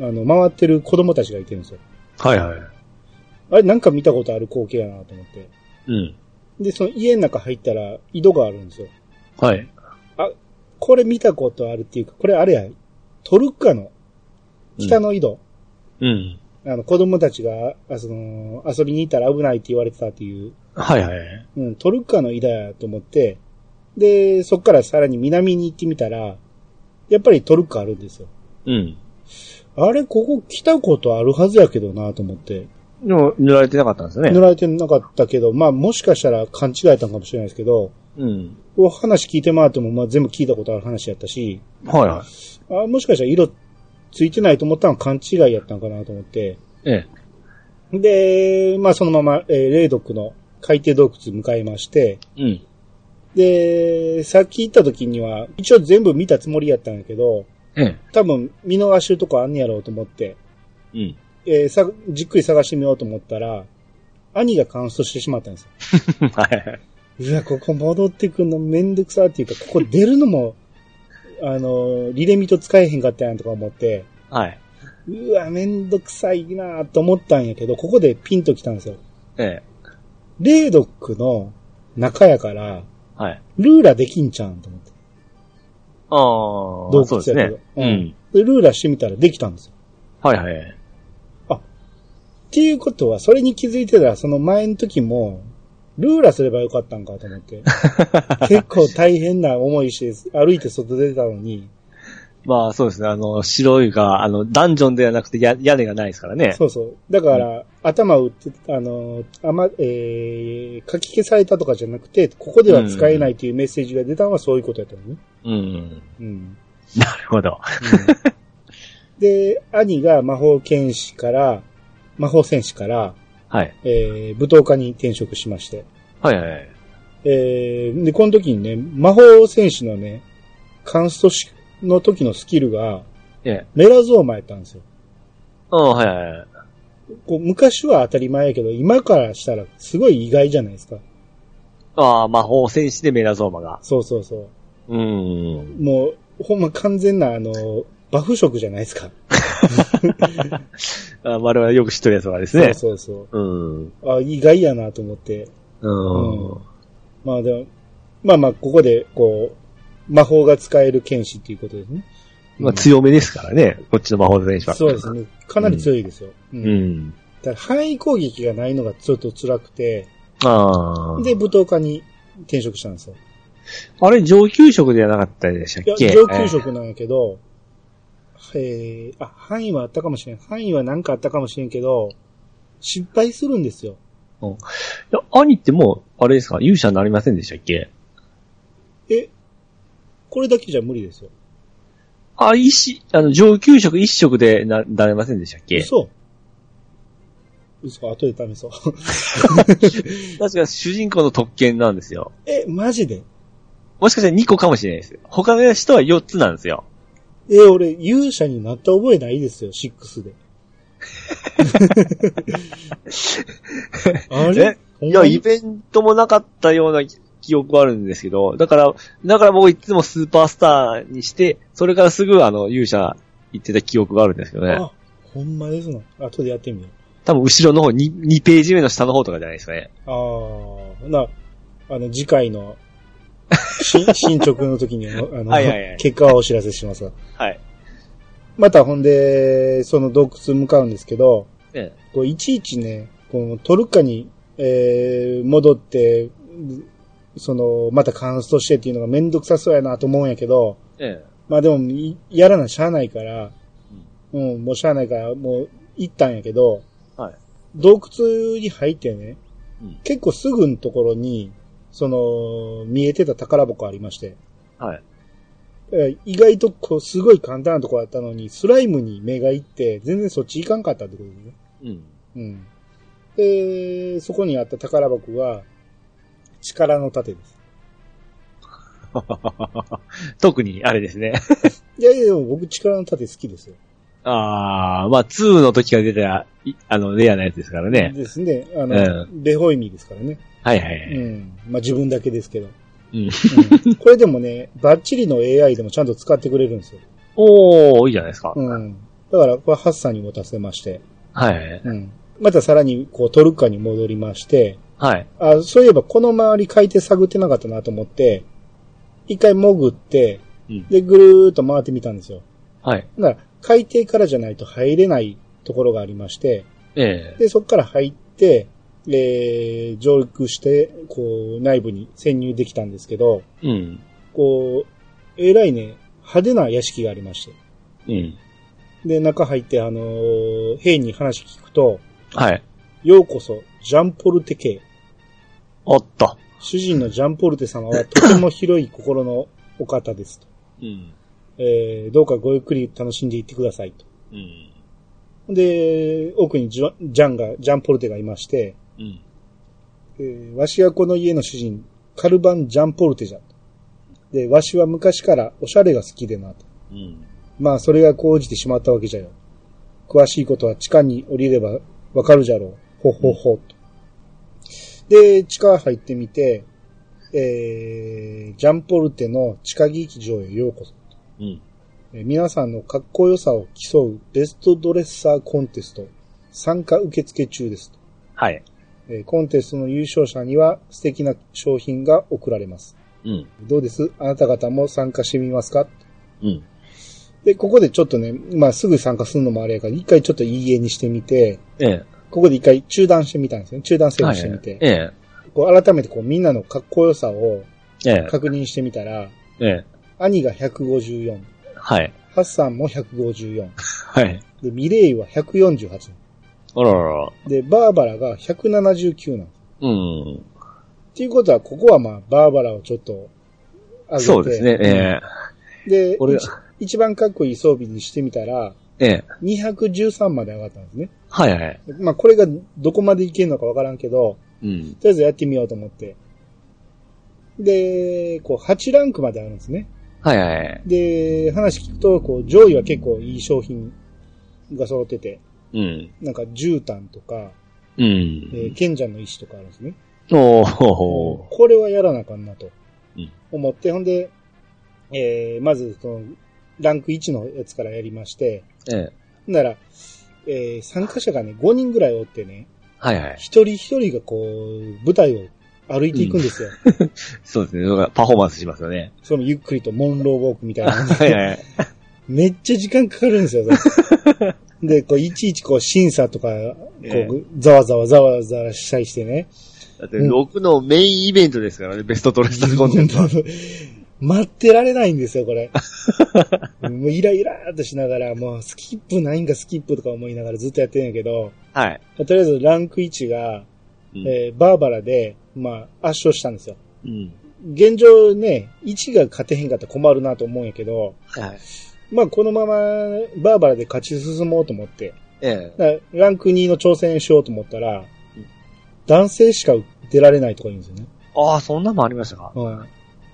あの、回ってる子供たちがいてるんですよ。はいはい。あれなんか見たことある光景やなと思って。うん。で、その家の中入ったら井戸があるんですよ。はい。これ見たことあるっていうか、これあれや、トルッカの北の井戸。うん。あの、子供たちが、あその、遊びに行ったら危ないって言われてたっていう、はいはい。うん、トルッカの井戸やと思って、で、そっからさらに南に行ってみたら、やっぱりトルッカあるんですよ。うん。あれ、ここ来たことあるはずやけどなと思って。でも、塗られてなかったんですね。塗られてなかったけど、まあもしかしたら勘違いやったんかもしれないですけど、うん。こう話聞いてもらっても、まあ全部聞いたことある話やったし、はいはい。あもしかしたら色ついてないと思ったのは勘違いやったんかなと思って。ええ。で、まあそのまま、えー、霊読の海底洞窟向かいまして、うん。で、さっき行った時には、一応全部見たつもりやったんやけど、ええ。多分見逃してるとこあんねやろうと思って、うん。えーさ、じっくり探してみようと思ったら、兄がカンストしてしまったんですよ。は いはい。うわ、ここ戻ってくんのめんどくさっていうか、ここ出るのも、あの、リレミト使えへんかったやんとか思って、はい。うわ、めんどくさいなと思ったんやけど、ここでピンと来たんですよ。ええ。レードックの中やから、はい。ルーラできんちゃうんと思って。ああ、洞そうですね窟やけど。。ううんん。で、ルーラしてみたらできたんですよ。はいはい。っていうことは、それに気づいてたら、その前の時も、ルーラすればよかったんかと思って。結構大変な思いして、歩いて外出てたのに、まあそうですね。あの、白いが、あの、ダンジョンではなくてや屋根がないですからね。そうそう。だから、頭打って、あの、あま、えー、書き消されたとかじゃなくて、ここでは使えないというメッセージが出たのはそういうことやったのね。うん。うん。なるほど。で、兄が魔法剣士から、魔法戦士から、はい。えー、舞踏家に転職しまして。はいはい。えー、で、この時にね、魔法戦士のね、カンストしの時のスキルが、ええ。メラゾーマやったんですよ。うん、はいはいはい。こう昔は当たり前やけど、今からしたらすごい意外じゃないですか。ああ、魔法戦士でメラゾーマが。そうそうそう。うん。もう、ほんま完全なあの、バフ色じゃないですか。あ我々よく知ってるやつはですね。そうそううん。そう。あ、意外やなと思って。うん。まあでも、まあまあ、ここで、こう、魔法が使える剣士っていうことですね。まあ強めですからね、こっちの魔法の選手は。そうですね。かなり強いですよ。う。うんん。だから範囲攻撃がないのがちょっと辛くて、ああ。で、舞踏家に転職したんですよ。あれ、上級職ではなかったでしたっいや、け上級職なんやけど、えー、あ、範囲はあったかもしれん。範囲は何かあったかもしれんけど、失敗するんですよ。いや、兄ってもう、あれですか、勇者になりませんでしたっけ？え、これだけじゃ無理ですよ。あ、一し、あの、上級職一職でな、なれませんでしたっけ？嘘嘘、後で試そう。確か主人公の特権なんですよ。え、マジで？もしかしたら2個かもしれないです。他の人は4つなんですよ。え、俺、勇者になった覚えないですよ、6で。あれ？えいや、イベントもなかったような記憶はあるんですけど、だから、だから僕いつもスーパースターにして、それからすぐあの、勇者行ってた記憶があるんですけどね。あ、ほんまですの。後でやってみよう。多分後ろの方、2, 2ページ目の下の方とかじゃないですかね。ああ、な、あの、次回の、し 進捗の時に、あの、はいはいはい結果はお知らせしますわ。はい。またほんで、その洞窟向かうんですけど、えこういちいちね、こうトルカに、えー、戻って、その、またカンストしてっていうのがめんどくさそうやなと思うんやけど、え。えまあでも、いやらなしゃあないから、うん、もうしゃあないから、もう行ったんやけど、はい。洞窟に入ってね、うん結構すぐのところに、その、見えてた宝箱ありまして、はい。えー意外とこう、すごい簡単なところだったのに、スライムに目がいって、全然そっち行かんかったってことですね。うん。うん。で、そこにあった宝箱が、力の盾です。特に、あれですね。いやいや、でも僕力の盾好きですよ。ああ、まあ、2の時が出たら、いあの、レアなやつですからね。ですね。あの、うベホイミですからね。はいはいはい。うん。まあ自分だけですけど。うん。うん これでもね、バッチリの AI でもちゃんと使ってくれるんですよ。おー、いいじゃないですか。うん。だから、これハッサンに持たせまして。はい。うん。またさらに、こう、トルカに戻りまして、はい。あ、そういえばこの周り海底探ってなかったなと思って、一回潜って、うん。で、ぐるーっと回ってみたんですよ。はい。だから、海底からじゃないと入れないところがありまして、ええで、そこから入って、えー、上陸して、こう、内部に潜入できたんですけど、うん。こう、えらいね、派手な屋敷がありまして。うん。で、中入って、あのー兵に話聞くと、はい。ようこそ、ジャンポルテ家。おっと。主人のジャンポルテ様はとても広い心のお方ですと。うん。えー、どうかごゆっくり楽しんでいってくださいと。うん。で、奥にジャジャンが、ジャンポルテがいまして、うん。えーわしはこの家の主人、カルバン・ジャンポルテじゃ。で、わしは昔からおしゃれが好きでなと。うん。まあ、それが講じてしまったわけじゃよ。詳しいことは地下に降りればわかるじゃろう。ほほほ、と。で、地下入ってみて、えー、ジャンポルテの地下劇場へようこそ。うん。えー皆さんのかっこよさを競うベストドレッサーコンテスト、参加受付中ですと。はい。えーコンテストの優勝者には素敵な商品が贈られます。うん。どうです？あなた方も参加してみますか？うん。で、ここでちょっとね、まあすぐ参加するのもあれやから、一回ちょっといい絵にしてみて、ええ。ここで一回中断してみたんですね。中断セーはい。ブしてみて。ええ。こう改めてこうみんなのかっこよさをええ。確認してみたら、ええ。兄が154、はい。ハッサンも154、はい。で、ミレイは148。あららら。で、バーバラが179なんです。うん。っていうことは、ここはまあ、バーバラをちょっと上げて。そうですね。ええ。で、俺一一番かっこいい装備にしてみたら、ええ。213まで上がったんですね。はいはい。まあ、これがどこまでいけるのかわからんけど、うん。とりあえずやってみようと思って。で、こう、8ランクまであるんですね。はいはい。で、話聞くと、こう、上位は結構いい商品が揃ってて、うん。なんか、絨毯とか、うん。えー賢者の石とかあるんですね。おー。これはやらなあかんなとうん。思って、ほんで、えー、まず、その、ランク1のやつからやりまして、ええ。なら、えー参加者がね、5人ぐらいおってね、はいはい。一人一人がこう、舞台を歩いていくんですよ。そうですね。パフォーマンスしますよね。そのゆっくりとモンローウォークみたいな。はいはい。めっちゃ時間かかるんですよ。で、こう、いちいちこう、審査とか、こえう、ざわざわざわざわしたりしてね。だって、僕のメインイベントですからね、ベストトレーサーコンテンツは。待ってられないんですよ、これ。もうイライラーっとしながら、もうスキップないんかスキップとか思いながらずっとやってんやけど、はい。とりあえずランク1が、うんえーバーバラで、まあ、圧勝したんですよ。うん。現状ね、1が勝てへんかったら困るなと思うんやけど、はい。まあ、このままバーバラで勝ち進もうと思って、ええ。ランク2の挑戦しようと思ったら、男性しか出られないとか言うんですよね。ああ、そんなもんありましたか？うわ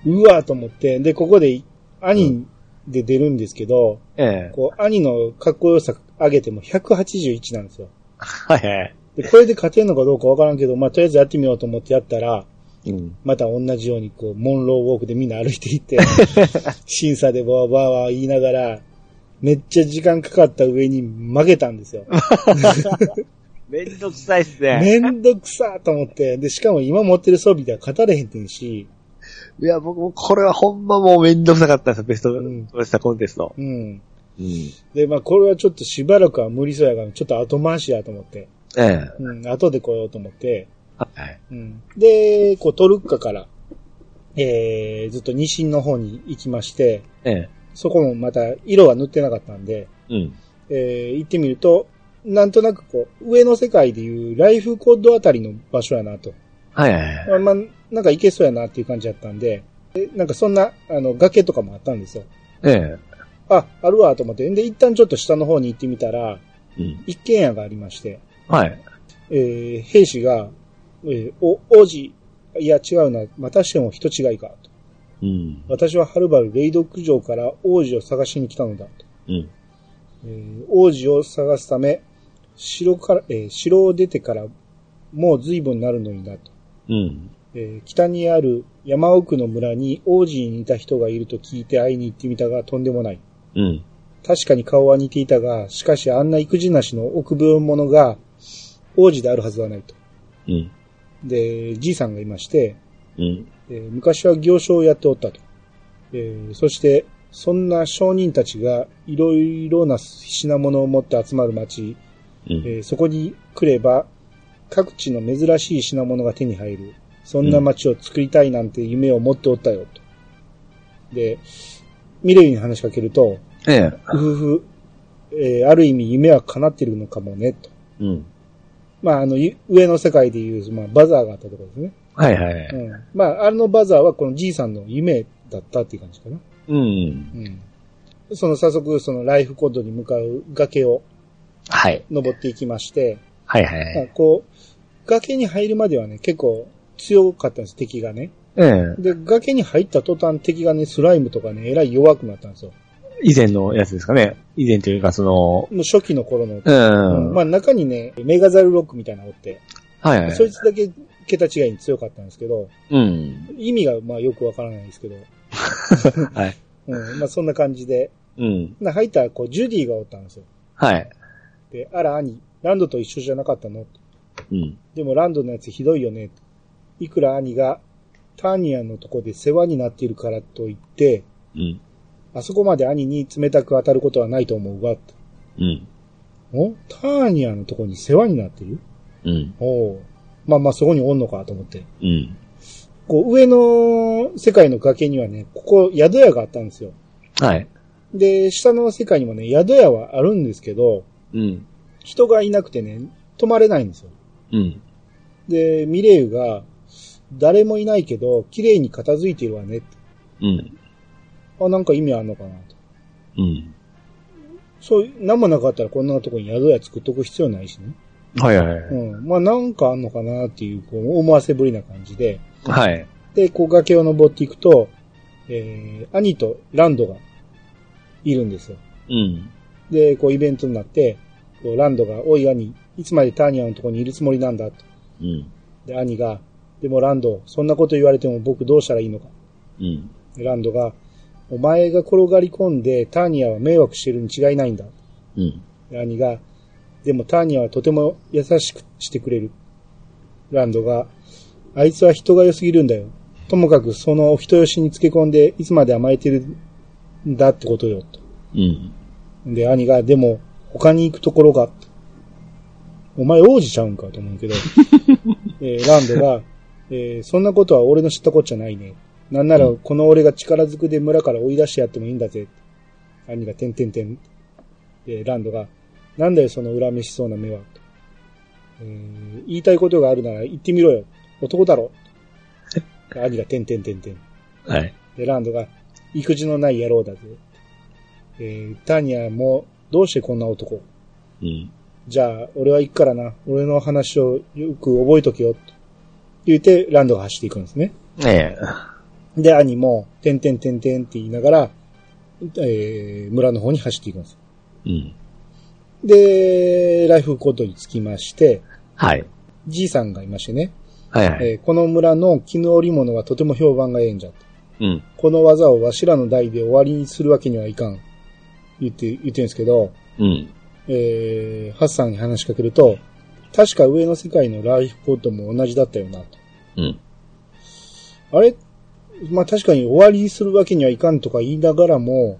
ーと思って、で、ここで兄で出るんですけど、ええ。こう、兄のかっこよさ上げても181なんですよ。はいはい。で、これで勝てんのかどうかわからんけど、まあ、とりあえずやってみようと思ってやったら、うん。また同じようにこう、モンローウォークでみんな歩いていって、審査でバーバーバー言いながら、めっちゃ時間かかった上に負けたんですよ。めんどくさいっすね。めんどくさーと思って、で、しかも今持ってる装備では勝たれへんってんし、いや、僕もこれはほんまもうめんどくさかったんですよ、ベストトレんーサーコンテスト。うん。うん。で、まあ、これはちょっとしばらくは無理そうやから、ちょっと後回しやと思って、ええ。うん、後で来ようと思って、はい。うん。で、こう、トルッカから、えー、ずっと西の方に行きまして、ええ。そこもまた色は塗ってなかったんで、うん。えー、行ってみると、なんとなくこう、上の世界でいうライフコードあたりの場所やなと。はいはいはい。まあ、まあ、なんか行けそうやなっていう感じだったんで、えなんかそんな、あの、崖とかもあったんですよ。ええ。あ、あるわと思って。で、一旦ちょっと下の方に行ってみたら、うん。一軒家がありまして、はい。えー、兵士が、えー、お、王子、いや違うな、またしても人違いかと。うん。私ははるばるレイド区城から王子を探しに来たのだと。うん。えー王子を探すため、城から、えー城を出てから、もう随分なるのになと。うん。えー北にある山奥の村に王子に似た人がいると聞いて会いに行ってみたがとんでもない。うん。確かに顔は似ていたが、しかしあんな育児なしの臆病者が王子であるはずはないと。うん。で、じいさんがいまして、うん。えー昔は行商をやっておったと。えーそして、そんな商人たちがいろいろな品物を持って集まる町、うん。えーそこに来れば、各地の珍しい品物が手に入る。そんな街を作りたいなんて夢を持っておったよ、と。で、ミレイに話しかけると、ええ。ふふふ、えーある意味夢は叶ってるのかもね、と。うん。まあ、あの、ゆ上の世界でいう、まあ、バザーがあったところですね。はいはいはい。うん。まあ、あのバザーはこのじいさんの夢だったっていう感じかな。うん。うん。その早速、そのライフコードに向かう崖をはい。登っていきまして、はいはいまあこう、崖に入るまではね、結構強かったんです、敵がね。ええ。で、崖に入った途端敵がね、スライムとかね、えらい弱くなったんですよ。以前のやつですかね。以前というか、その、もう初期の頃の。ううんん。まあ中にね、メガザルロックみたいなのおって、はいはい。そいつだけ桁違いに強かったんですけど、うん。意味がまあよくわからないですけど、はい。うん、まあそんな感じで、うん。な入ったらこう、ジュディがおったんですよ。はい。で、あら兄、ランドと一緒じゃなかったの？うん。でもランドのやつひどいよね。いくら兄がターニアのとこで世話になっているからと言って、うん。あそこまで兄に冷たく当たることはないと思うわ。うん。お？ターニアのとこに世話になってる？うん。おうまあまあそこにおんのかと思って。うん。こう上の世界の崖にはね、ここ宿屋があったんですよ。はい。で、下の世界にもね、宿屋はあるんですけど、うん。人がいなくてね、泊まれないんですよ。うん。で、ミレイユが、誰もいないけど、綺麗に片付いているわね。うん。あ、なんか意味あんのかなと。うん。そう、なんもなかったらこんなとこに宿屋作っとく必要ないしね。はいはいはい。うん。まあなんかあんのかなっていう、こう、思わせぶりな感じで。はい。で、こう崖を登っていくと、えー、兄とランドがいるんですよ。うん。で、こうイベントになって、こうランドが、おい兄、いつまでターニアのとこにいるつもりなんだと。うん。で、兄が、でもランド、そんなこと言われても僕どうしたらいいのか。うん。でランドが、お前が転がり込んでターニアは迷惑してるに違いないんだ。うん。で兄が、でもターニアはとても優しくしてくれる。ランドが、あいつは人が良すぎるんだよ。ともかくそのお人よしにつけ込んでいつまで甘えてるんだってことよ。とうん。で、兄が、でも他に行くところが、お前王子ちゃうんかと思うけど、えーランドが、えーそんなことは俺の知ったこっちゃないね。なんなら、この俺が力ずくで村から追い出してやってもいいんだぜ。兄が、てんてんてん。で、ランドが、なんだよ、その恨めしそうな目は。えー言いたいことがあるなら言ってみろよ。男だろ。兄が、てんてんてんてん。はい。で、ランドが、育児のない野郎だぜ。えーターニアも、どうしてこんな男？うん。じゃあ、俺は行くからな。俺の話をよく覚えとけよ。と言って、ランドが走っていくんですね。ええ。で、兄も、てんてんてんてんって言いながら、えー、村の方に走っていくんです。うん。で、ライフコードに着きまして、はい。じいさんがいましてね、はいはい。えーこの村の絹織物はとても評判がええんじゃ。うん。この技をわしらの代で終わりにするわけにはいかん。言って、言ってるんですけど、うん。えー、ハッサンに話しかけると、確か上の世界のライフコードも同じだったよな、と。うん。あれまあ確かに終わりにするわけにはいかんとか言いながらも、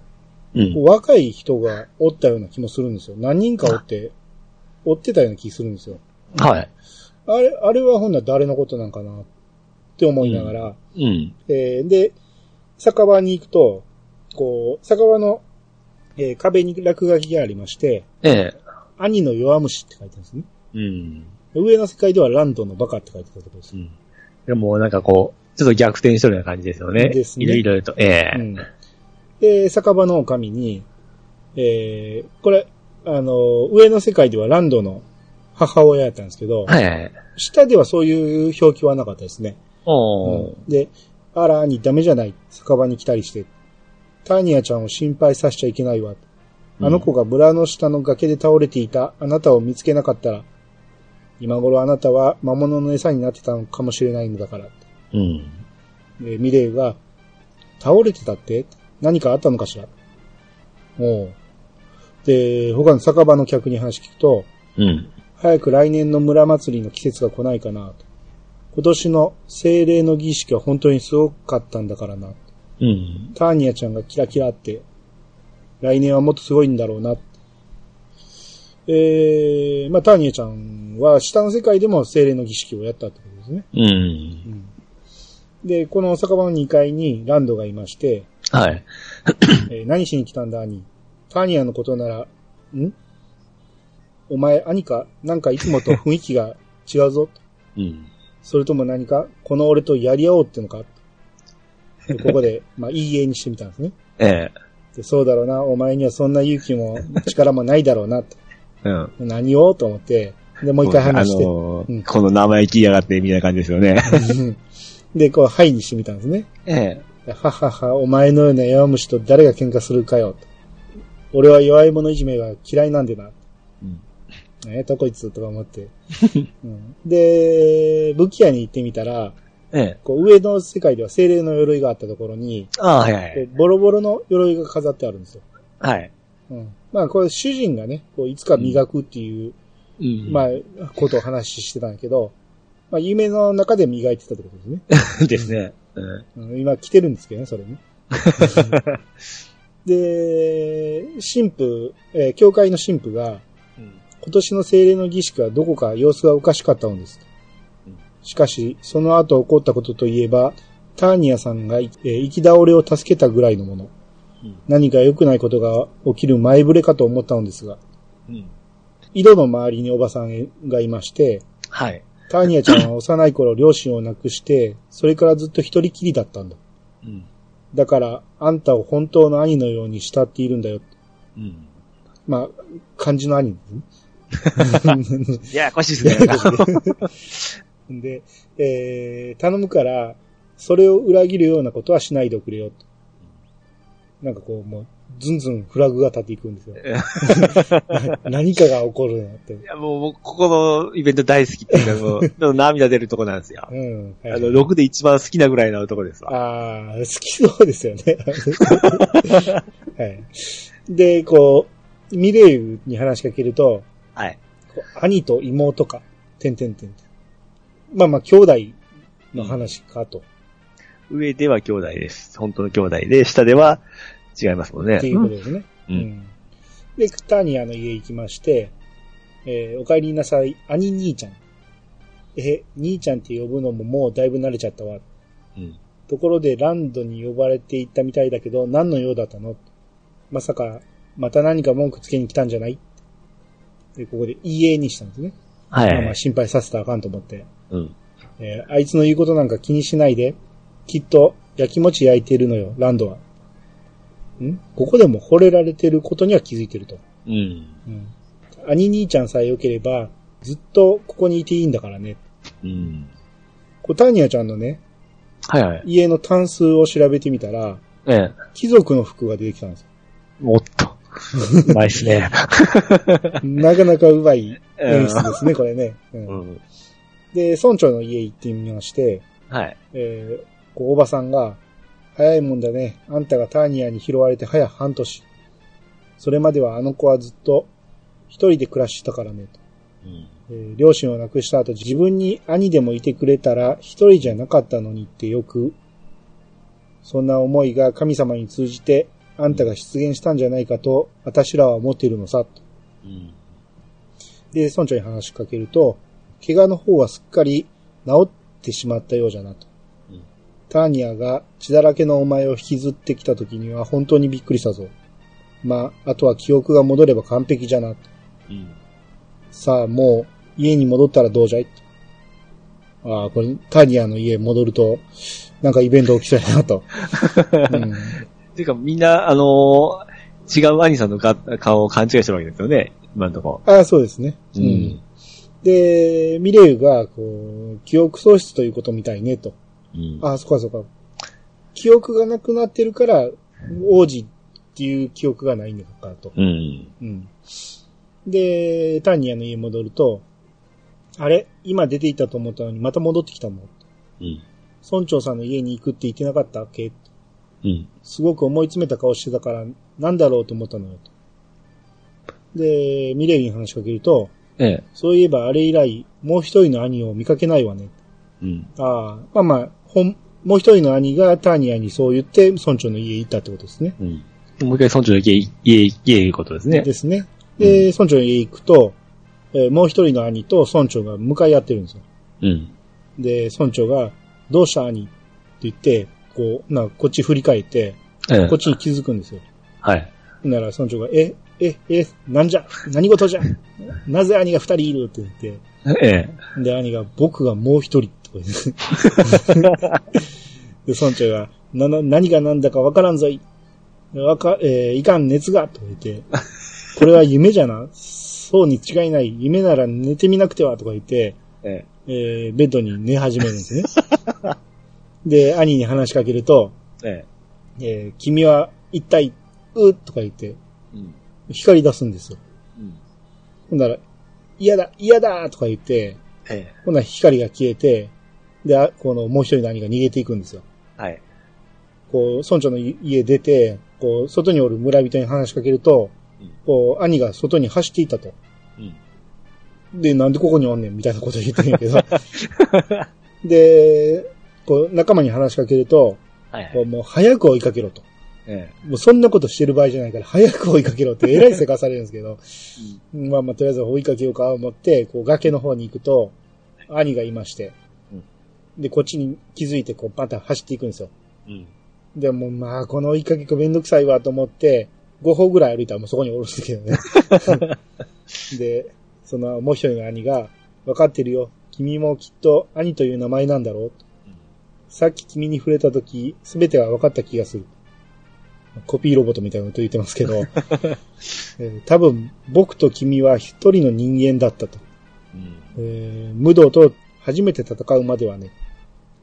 うん。若い人がおったような気もするんですよ。何人かおって、追ってたような気するんですよ。はい。あれ、あれはほんなら誰のことなんかなって思いながら、うん。えーで、酒場に行くと、こう、酒場の、えー壁に落書きがありまして、ええ。兄の弱虫って書いてあるんですね。うん。上の世界ではランドのバカって書いてたところですう。ん。でもなんかこう、ちょっと逆転しとるような感じですよね。ですねいろいろと。ええ。うん。で、酒場の神に、えー、これ、あの、上の世界ではランドの母親やったんですけど、はいはい。下ではそういう表記はなかったですね。おー。うんで、あら、兄ダメじゃない。酒場に来たりして。ターニアちゃんを心配させちゃいけないわ。あの子が村の下の崖で倒れていたあなたを見つけなかったら、今頃あなたは魔物の餌になってたのかもしれないのだから。うん。でミレイが、倒れてたって？何かあったのかしら？おうで、他の酒場の客に話聞くと、うん。早く来年の村祭りの季節が来ないかなと。今年の精霊の儀式は本当にすごかったんだからな。うん。ターニアちゃんがキラキラって、来年はもっとすごいんだろうな。えー、まあ、ターニアちゃんは下の世界でも精霊の儀式をやったってことですね。うん。で、この酒場の2階にランドがいまして、はい。えー何しに来たんだ、兄。ターニアのことなら、ん？お前、兄か？なんかいつもと 雰囲気が違うぞ。うん。それとも何か？この俺とやり合おうってのか？でここで、まあ、いい絵にしてみたんですね。ええ。でそうだろうな、お前にはそんな勇気も力もないだろうな、と。うん。何を？と思って、で、もう一回話して、あのーうんこの名前聞きやがってみたいな感じですよね。で、こう、はいにしてみたんですね。ええ。ははは、お前のような弱虫と誰が喧嘩するかよ。と俺は弱い者いじめが嫌いなんでな。うんえとこいつとか思って、うんで、武器屋に行ってみたら、ええ。こう上の世界では精霊の鎧があったところに、ああ、はいはい。ボロボロの鎧が飾ってあるんですよ。はい。うん、まあ、これ主人がね、こういつか磨くっていう、うんまあ、ことを話してたんだけど、まあ、夢の中で磨いてたってことですね。ですね。うん。うん今来てるんですけどね、それね。で、神父、えー教会の神父が、今年の精霊の儀式はどこか様子がおかしかったのですうん。しかし、その後起こったことといえば、ターニアさんが、えー生き倒れを助けたぐらいのもの。うん何か良くないことが起きる前触れかと思ったのですが、うん。井戸の周りにおばさんがいまして、はい。ターニアちゃんは幼い頃両親を亡くして、それからずっと一人きりだったんだ。うん。だから、あんたを本当の兄のように慕っているんだよ。うん。まあ、漢字の兄。い や、こしいですね。で、えー、頼むから、それを裏切るようなことはしないでおくれよ。となんかこう、もう、ずんずんフラグが立っていくんですよ。何かが起こるなって。いや、もう、僕ここのイベント大好きっていうか、もう、でも涙出るとこなんですよ。うん。はいあの、6で一番好きなぐらいのとこですわ。ああ、好きそうですよね。はい。で、こう、ミレイに話しかけると、はい。兄と妹か、てんてんてん。まあまあ、兄弟の話かと。上では兄弟です。本当の兄弟で、下では違いますもんね。っていうことですね。うんで、ターニアの家行きまして、えーお帰りなさい、兄兄ちゃん。え、兄ちゃんって呼ぶのももうだいぶ慣れちゃったわ。うん。ところでランドに呼ばれていったみたいだけど、何の用だったの？まさか、また何か文句つけに来たんじゃない？で、ここで家にしたんですね。はい、まあまあ心配させたらあかんと思って。うん。えーあいつの言うことなんか気にしないで、きっと焼き餅焼いてるのよ、ランドは。ん？ここでも惚れられてることには気づいてると。うん。うん。兄兄ちゃんさえ良ければ、ずっとここにいていいんだからね。うん。こうターニアちゃんのね、はいはい。家の単数を調べてみたら、ええ。貴族の服が出てきたんですよ。おっと。うまいっすね。なかなかうまい演出ですね、これね。うんうん。で、村長の家行ってみまして、はい。えーこう、おばさんが、早いもんだね。あんたがターニアに拾われて早半年。それまではあの子はずっと一人で暮らしてたからね。とうん。えー両親を亡くした後自分に兄でもいてくれたら一人じゃなかったのにってよく、そんな思いが神様に通じてあんたが出現したんじゃないかと私らは思っているのさ。とうん。で、村長に話しかけると、怪我の方はすっかり治ってしまったようじゃなと。うんターニアが血だらけのお前を引きずってきた時には本当にびっくりしたぞ。まあ、あとは記憶が戻れば完璧じゃな。うん。さあ、もう家に戻ったらどうじゃい？ああ、これ、ターニアの家戻ると、なんかイベント起きそうやなと。うんていうか、みんな、あのー違う兄さんのか顔を勘違いしてるわけですよね。今のとこああ、そうですね。ろ。うん。で、ミレイが、こう、記憶喪失ということみたいね、と。うん。ああ、そっかそっか。記憶がなくなってるから、王子っていう記憶がないのかと。うん。うん。で、ターニアの家戻ると、あれ？今出て行ったと思ったのにまた戻ってきたの？うん。村長さんの家に行くって言ってなかったっけ？うん。すごく思い詰めた顔してたから、なんだろうと思ったのよと。で、ミレイに話しかけると、ええ。そういえばあれ以来、もう一人の兄を見かけないわね。うん。ああ、まあまあ、もう一人の兄がターニアにそう言って村長の家行ったってことですね。うん。もう一回村長の家、家、家行くことですね。ですね。で、村長の家行くと、えーもう一人の兄と村長が向かい合ってるんですよ。うん。で、村長が、どうした兄って言って、こう、な、こっち振り返って、ええこっ。ちに気づくんですよ。はい。なら村長が、え、え、え、なんじゃ？何事じゃ？なぜ兄が二人いる？って言って、ええ。で、兄が、僕がもう一人とか言って。で、村長が、な、な、何が何だかわからんぞい。わか、えーいかん熱が、とか言って、これは夢じゃな。そうに違いない。夢なら寝てみなくては、とか言って、ええーベッドに寝始めるんですね。で、兄に話しかけると、え。ええー君は一体、うとか言って、え。うん。光り出すんですよ。うん。ほんなら、嫌だ、嫌だとか言って、ええ。ほんなら光が消えて、で、あこのもう一人の兄が逃げていくんですよ。はい。こう、村長の家出て、こう、外におる村人に話しかけると、うんこう、兄が外に走っていったと。うん。で、なんでここにおんねんみたいなこと言ってるんやけど。で、こう、仲間に話しかけると、はいこうもう早く追いかけろと。えもうそんなことしてる場合じゃないから、早く追いかけろって えらいせかされるんですけど、まあまあ、とりあえず追いかけようか思って、こう、崖の方に行くと、兄がいまして、で、こっちに気づいて、こう、また走っていくんですよ。え。うん。でも、まあ、この追いかけっこめんどくさいわと思って、5歩ぐらい歩いたらもうそこに降ろすけどね。で、その、もう一人の兄が、分かってるよ。君もきっと兄という名前なんだろう。さっき君に触れた時、すべては分かった気がする。コピーロボットみたいなこと言ってますけど、えー多分、僕と君は一人の人間だったと。うん。えー、無道と初めて戦うまではね。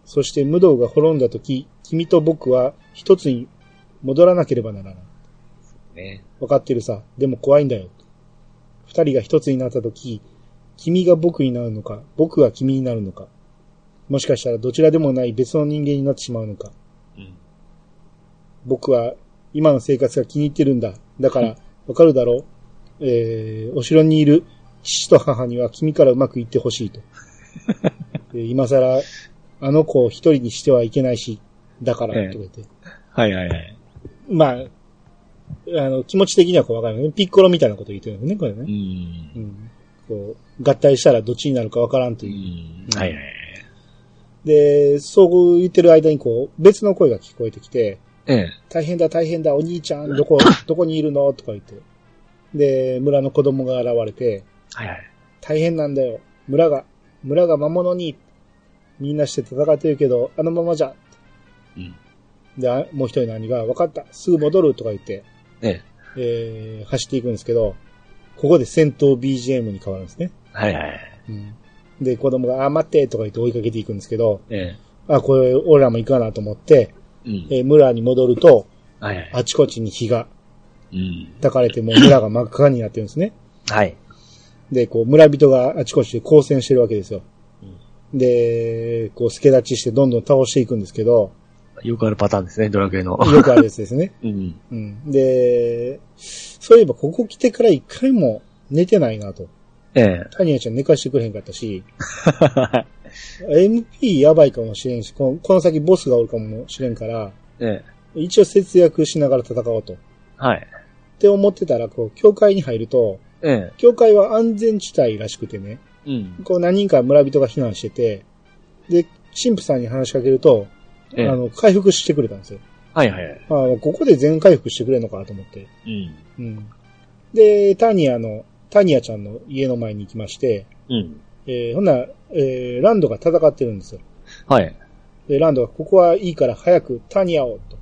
そして無道が滅んだ時、君と僕は一つに戻らなければならない。ね。わかってるさ。でも怖いんだよ。二人が一つになった時、君が僕になるのか、僕が君になるのか。もしかしたらどちらでもない別の人間になってしまうのか。うん。僕は今の生活が気に入ってるんだ。だから、わかるだろうえー、お城にいる父と母には君からうまくいってほしいと。で 今更、あの子を一人にしてはいけないし、だから、ええとか言って。はいはいはい。まあ、あの、気持ち的にはこうわかるね。ピッコロみたいなこと言ってるんですね、これね。うん。うん。こう、合体したらどっちになるかわからんとういう。ん。はいはい。で、そう言ってる間にこう、別の声が聞こえてきて、ええ。大変だ大変だ、お兄ちゃん、どこ、どこにいるの？とか言って。で、村の子供が現れて、はいはい。大変なんだよ。村が、村が魔物に、みんなして戦ってるけど、あのままじゃ。うん。で、あもう一人の兄が、分かった、すぐ戻るとか言って、ええ。えー、走っていくんですけど、ここで戦闘 BGM に変わるんですね。はいはい。うん。で、子供が、あ、待ってとか言って追いかけていくんですけど、ええ。あ、これ、俺らも行かなと思って、うん。えー村に戻ると、はいはい。あちこちに火がうん。焚かれて、もう村が真っ赤になってるんですね。はい。で、こう、村人があちこちで交戦してるわけですよ。で、こう、助立ちしてどんどん倒していくんですけど、よくあるパターンですね、ドラクエの。よくあるやつですね。うん。うん。で、そういえばここ来てから一回も寝てないなと。ええ。タニアちゃん寝かしてくれへんかったし、MP やばいかもしれんし、このこの先ボスがおるかもしれんから、ええ。一応節約しながら戦おうと。っはい。て思ってたら、こう、教会に入ると、ええ。教会は安全地帯らしくてね、うん。こう何人か村人が避難してて、で、神父さんに話しかけると、ええ。あの、回復してくれたんですよ。はいはいはい。あここで全回復してくれんのかと思って。うん。うん。で、タニアの、タニアちゃんの家の前に行きまして、うん。えーほんなら、えーランドが戦ってるんですよ。はい。で、ランドが、ここはいいから早くタニアを、と。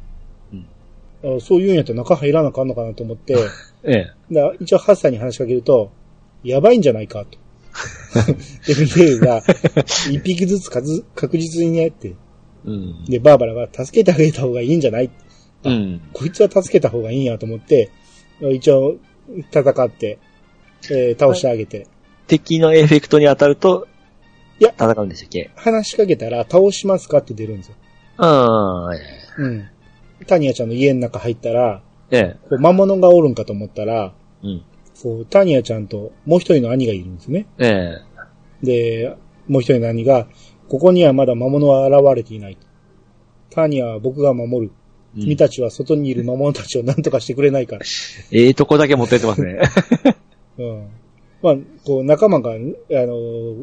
あそういうんやったら中入らなあかんのかなと思って、ええ。だ一応ハッサンに話しかけると、やばいんじゃないかと。で、ミレイが、一匹ずつ数確実にねって。うん。で、バーバラが助けてあげた方がいいんじゃないうん。こいつは助けた方がいいんやと思って、一応戦って、えー倒してあげて。敵のエフェクトに当たると、いや戦うんでしたっけ？話しかけたら倒しますかって出るんですよ。ああ、はい。うん。タニアちゃんの家の中入ったら、ええ。こう魔物がおるんかと思ったら、うん。こう、タニアちゃんともう一人の兄がいるんですね。ええ。で、もう一人の兄が、ここにはまだ魔物は現れていない。タニアは僕が守る。うん君たちは外にいる魔物たちを 何とかしてくれないから。ええとこだけ持ってってますね。うん。まあ、こう、仲間が、あの、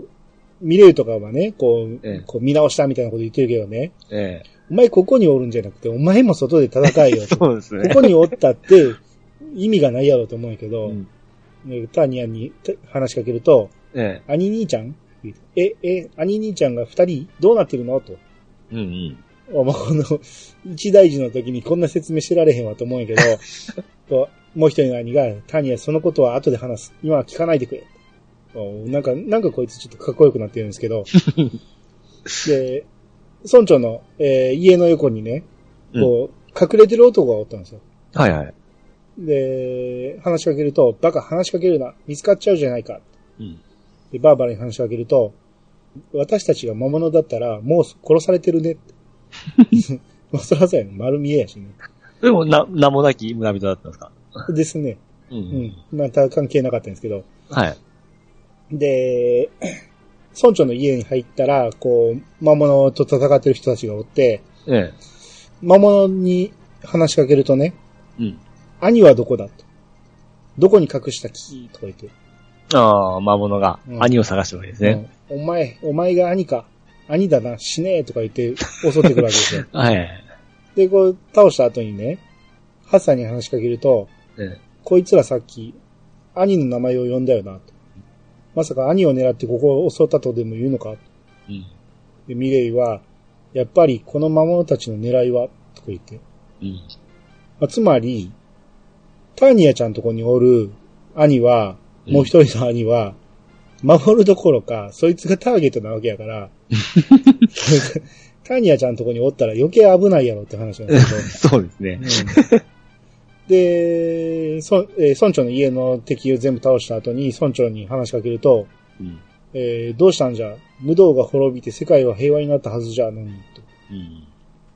ミレイとかはね、こう、ええこう見直したみたいなこと言ってるけどね、ええ。お前ここにおるんじゃなくて、お前も外で戦えよと。そうですね。ここにおったって意味がないやろうと思うんやけど、うんねタニアにた話しかけると、ええ。兄兄ちゃん？え、え、兄兄ちゃんが二人どうなってるの？と。うんうん。お前この、一大事の時にこんな説明してられへんわと思うんやけど、ともう一人の兄が、タニアそのことは後で話す。今は聞かないでくれ。おなんか、なんかこいつちょっとかっこよくなってるんですけど、で、村長の、えー家の横にね、こう、隠れてる男がおったんですよ。はいはい。で、話しかけると、バカ話しかけるな。見つかっちゃうじゃないか。うん。で、バーバラに話しかけると、私たちが魔物だったら、もう殺されてるねって。まあ、そらそうやね。丸見えやしね。でも、な、名もなき村人だったんですか？ですね。ううん。。また関係なかったんですけど。はい。で、村長の家に入ったら、こう、魔物と戦ってる人たちがおって、ええ。魔物に話しかけるとね、うん。兄はどこだと。どこに隠したキーとか言って。ああ、魔物がうん兄を探してるわけですね。うんお前、お前が兄か。兄だな、死ねえとか言って襲ってくるわけですよ。はい。で、こう、倒した後にね、ハッサンに話しかけると、ええ。こいつらさっき、兄の名前を呼んだよな、と。まさか兄を狙ってここを襲ったとでも言うのかうん。で、ミレイは、やっぱりこの魔物たちの狙いは、とか言って。うん。まあ、つまり、ターニアちゃんとこにおる兄は、もう一人の兄は、守るどころか、そいつがターゲットなわけやから、ターニアちゃんとこにおったら余計危ないやろって話なんですけど、そうですね。うんで、そえー村長の家の敵を全部倒した後に村長に話しかけると、うん。えーどうしたんじゃ？無道が滅びて世界は平和になったはずじゃのに、とうん。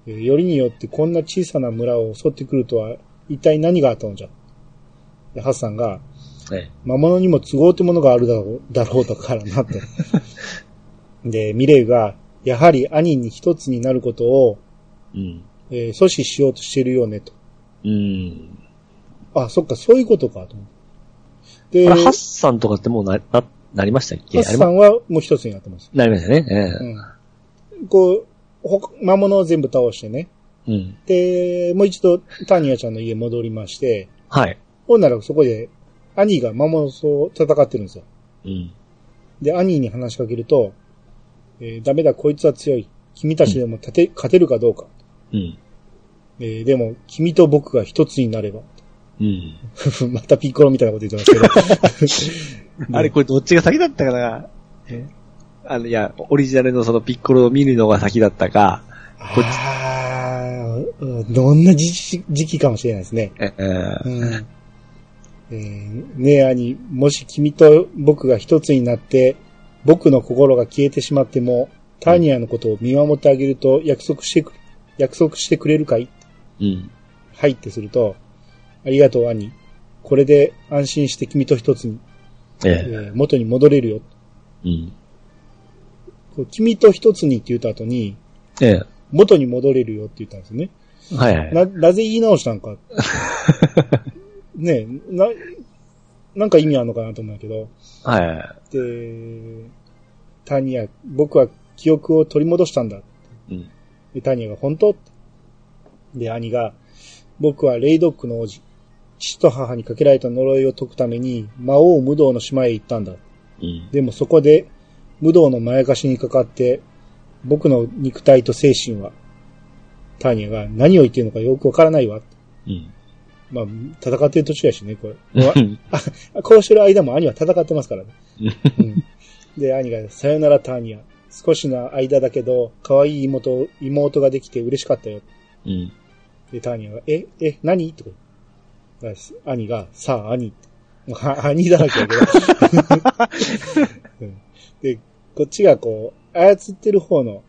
えーよりによってこんな小さな村を襲ってくるとは、一体何があったのじゃ？でハッサンが、え魔物にも都合ってものがあるだろう、だろうだからなって。で、ミレイが、やはり兄に一つになることを、え。うん。えー阻止しようとしてるよね、と。うん。あ、そっか、そういうことか、と思って。で、ハッサンとかってもうな、な、なりましたっけ？ハッサンはもう一つになってます。なりましたね。えうん。こう、ほ魔物を全部倒してね。え。うん。で、もう一度、タニアちゃんの家戻りまして、はい。ほんならそこで、兄が魔物と戦ってるんですよ。うん。で、兄に話しかけると、えーダメだ、こいつは強い。君たちでも立て、勝てるかどうか。うん。えーでも、君と僕が一つになれば。うん。またピッコロみたいなこと言ってますけど。あれ、これどっちが先だったかな？え？あの、いや、オリジナルのそのピッコロを見るのが先だったか、こっちあーうんどんな時期かもしれないですね。ええうんえーねえ、兄、もし君と僕が一つになって、僕の心が消えてしまっても、ターニアのことを見守ってあげると約束してく、約束してくれるかい？うん。はいってすると、ありがとう、兄。これで安心して君と一つに、えええ。ー元に戻れるよ。うん。こう君と一つにって言った後に、ええ。元に戻れるよって言ったんですよね。はいはい。な、なぜ言い直したんか。ねえ、な、なんか意味あるのかなと思うんだけど、はいはい。で、タニア、僕は記憶を取り戻したんだ。うん。で、タニアが本当？で、兄が、僕はレイドックの王子。父と母にかけられた呪いを解くために魔王無道の島へ行ったんだ。うん。でもそこで無道のまやかしにかかって、僕の肉体と精神は、ターニアが何を言ってるのかよくわからないわ。うん。まあ、戦ってる途中やしね、これ。うん。こうしてる間も兄は戦ってますからね。うん、で、兄が、さよならターニア。少しの間だけど、可愛い妹、妹ができて嬉しかったよ。うん。で、ターニアが、え、え、何？とか。だから兄が、さあ、兄兄だらけやけど、うんで、こっちがこう、操ってる方の、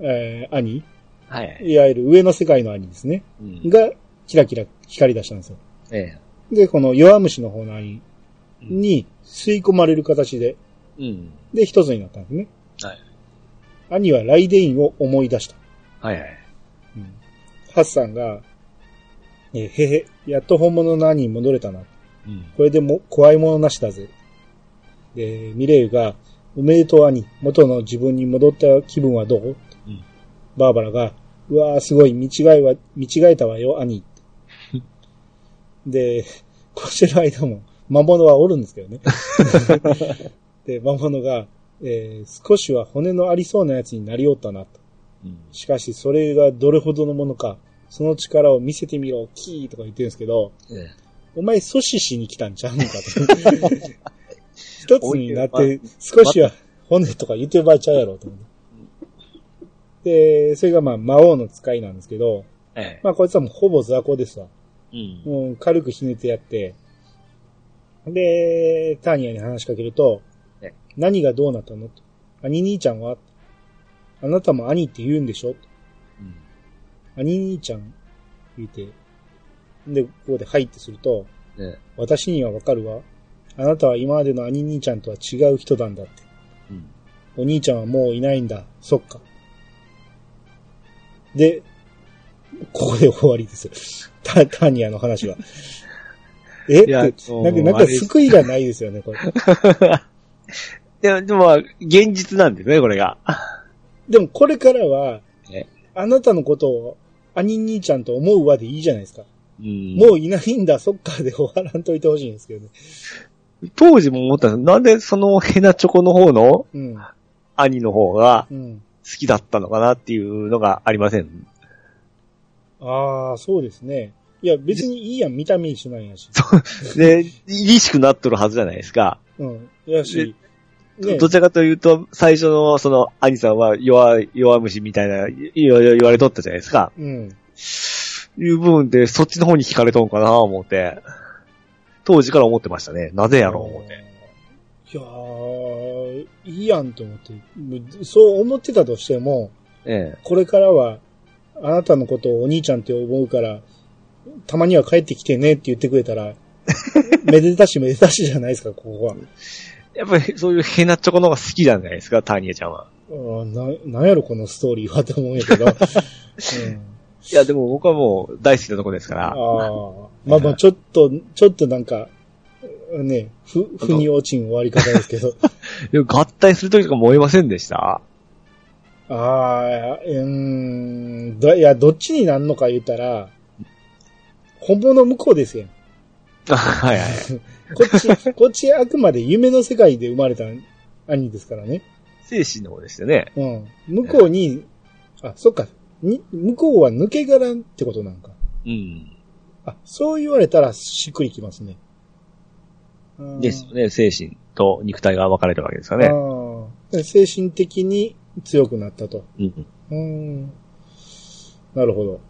えー兄はい。いわゆる上の世界の兄ですね。うん。が、キラキラ光り出したんですよ。ええ。で、この弱虫の方の兄に吸い込まれる形で、うん。で、一つになったんですね。はい。兄はライデインを思い出した。はいはい。うんハッサンが、えーへへ、やっと本物の兄に戻れたな。うん。これでも怖いものなしだぜ。で、ミレイユが、おめでとう兄、元の自分に戻った気分はどう、うんバーバラが、うわーすごい、見違いは、見違えたわよ、兄。で、こうしてる間も、魔物はおるんですけどね。で、魔物が、えー少しは骨のありそうなやつになりおったなと。うん。しかし、それがどれほどのものか、その力を見せてみろ、キーとか言ってるんですけど、ええ。お前阻止しに来たんちゃうんかと。一つになって、少しは骨とか言ってる場合ちゃうやろと思って。で、それがまあ魔王の使いなんですけど、ええ。まあこいつはもうほぼ雑魚ですわ。うん。もう軽くひねってやって、で、ターニアに話しかけるとえ、何がどうなったの？と。兄兄ちゃんは？あなたも兄って言うんでしょ？うん。兄兄ちゃん言うて、で、ここではいってすると、ええ。私にはわかるわ。あなたは今までの兄兄ちゃんとは違う人なんだって。うん。お兄ちゃんはもういないんだ。そっか。で、ここで終わりです。タターニアの話は。え？なんか、なんか救いがないですよね、これ。いや、でもまあ、現実なんですね、これが。でもこれからはえ、あなたのことを兄兄ちゃんと思うわでいいじゃないですか。うん。もういないんだ、そっかで終わらんといてほしいんですけどね。当時も思ったんですなんでそのヘナチョコの方のうん。兄の方がうん。好きだったのかなっていうのがありません？ああ、そうですね。いや、別にいいやん、見た目一緒なんやし。で、凛しくなっとるはずじゃないですか。うん。やし、ねどちらかというと、最初のその兄さんは弱い、弱虫みたいな言言わ言われとったじゃないですか。うん。いう部分でそっちの方に惹かれとんかな思って、当時から思ってましたね。なぜやろう思って。いやー、いいやんと思って。そう思ってたとしても、ええ。これからは、あなたのことをお兄ちゃんって思うから、たまには帰ってきてねって言ってくれたら、めでたしめでたしじゃないですか、ここは。やっぱりそういうヘナチョコの方が好きじゃないですか、ターニエちゃんは。うんな、なんやろ、このストーリーはと思うんやけど。うんいや、でも僕はもう大好きなとこですから。ああ。まあまあ、ちょっと、ちょっとなんか、ね、ふ、ふに落ちん終わり方ですけど。でも合体するときとか燃えませんでした？ああ、うーん、どいや、どっちになんのか言ったら、本物向こうですよ。はいはい。こっち、こっちあくまで夢の世界で生まれた兄ですからね。精神の方でしたね。うん。向こうに、あ、そっか。に、向こうは抜け殻ってことなんか。うん。あ、そう言われたらしっくりきますね。うんですよね。精神と肉体が分かれたわけですかね。精神的に強くなったと。うん。うん。なるほど。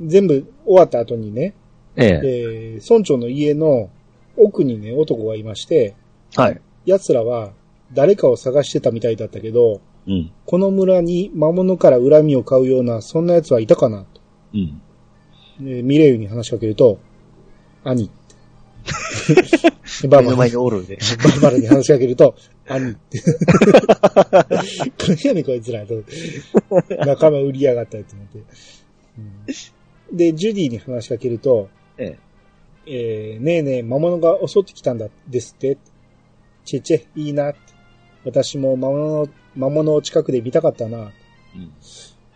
全部終わった後にね、ええ。えー村長の家の奥にね、男がいまして、はい。奴らは誰かを探してたみたいだったけど、うん。この村に魔物から恨みを買うような、そんな奴はいたかなと。うん。でミレイユに話しかけると、兄。バーバラ目の前におるんで。バーバラに話しかけると、兄って。何やねんこいつらと。仲間売りやがったやつ思って、うんで、ジュディに話しかけると、ええーねえねえ、魔物が襲ってきたんだ、ですって。チェチェ、いいなって。私も魔物の、魔物を近くで見たかったな。え。うん。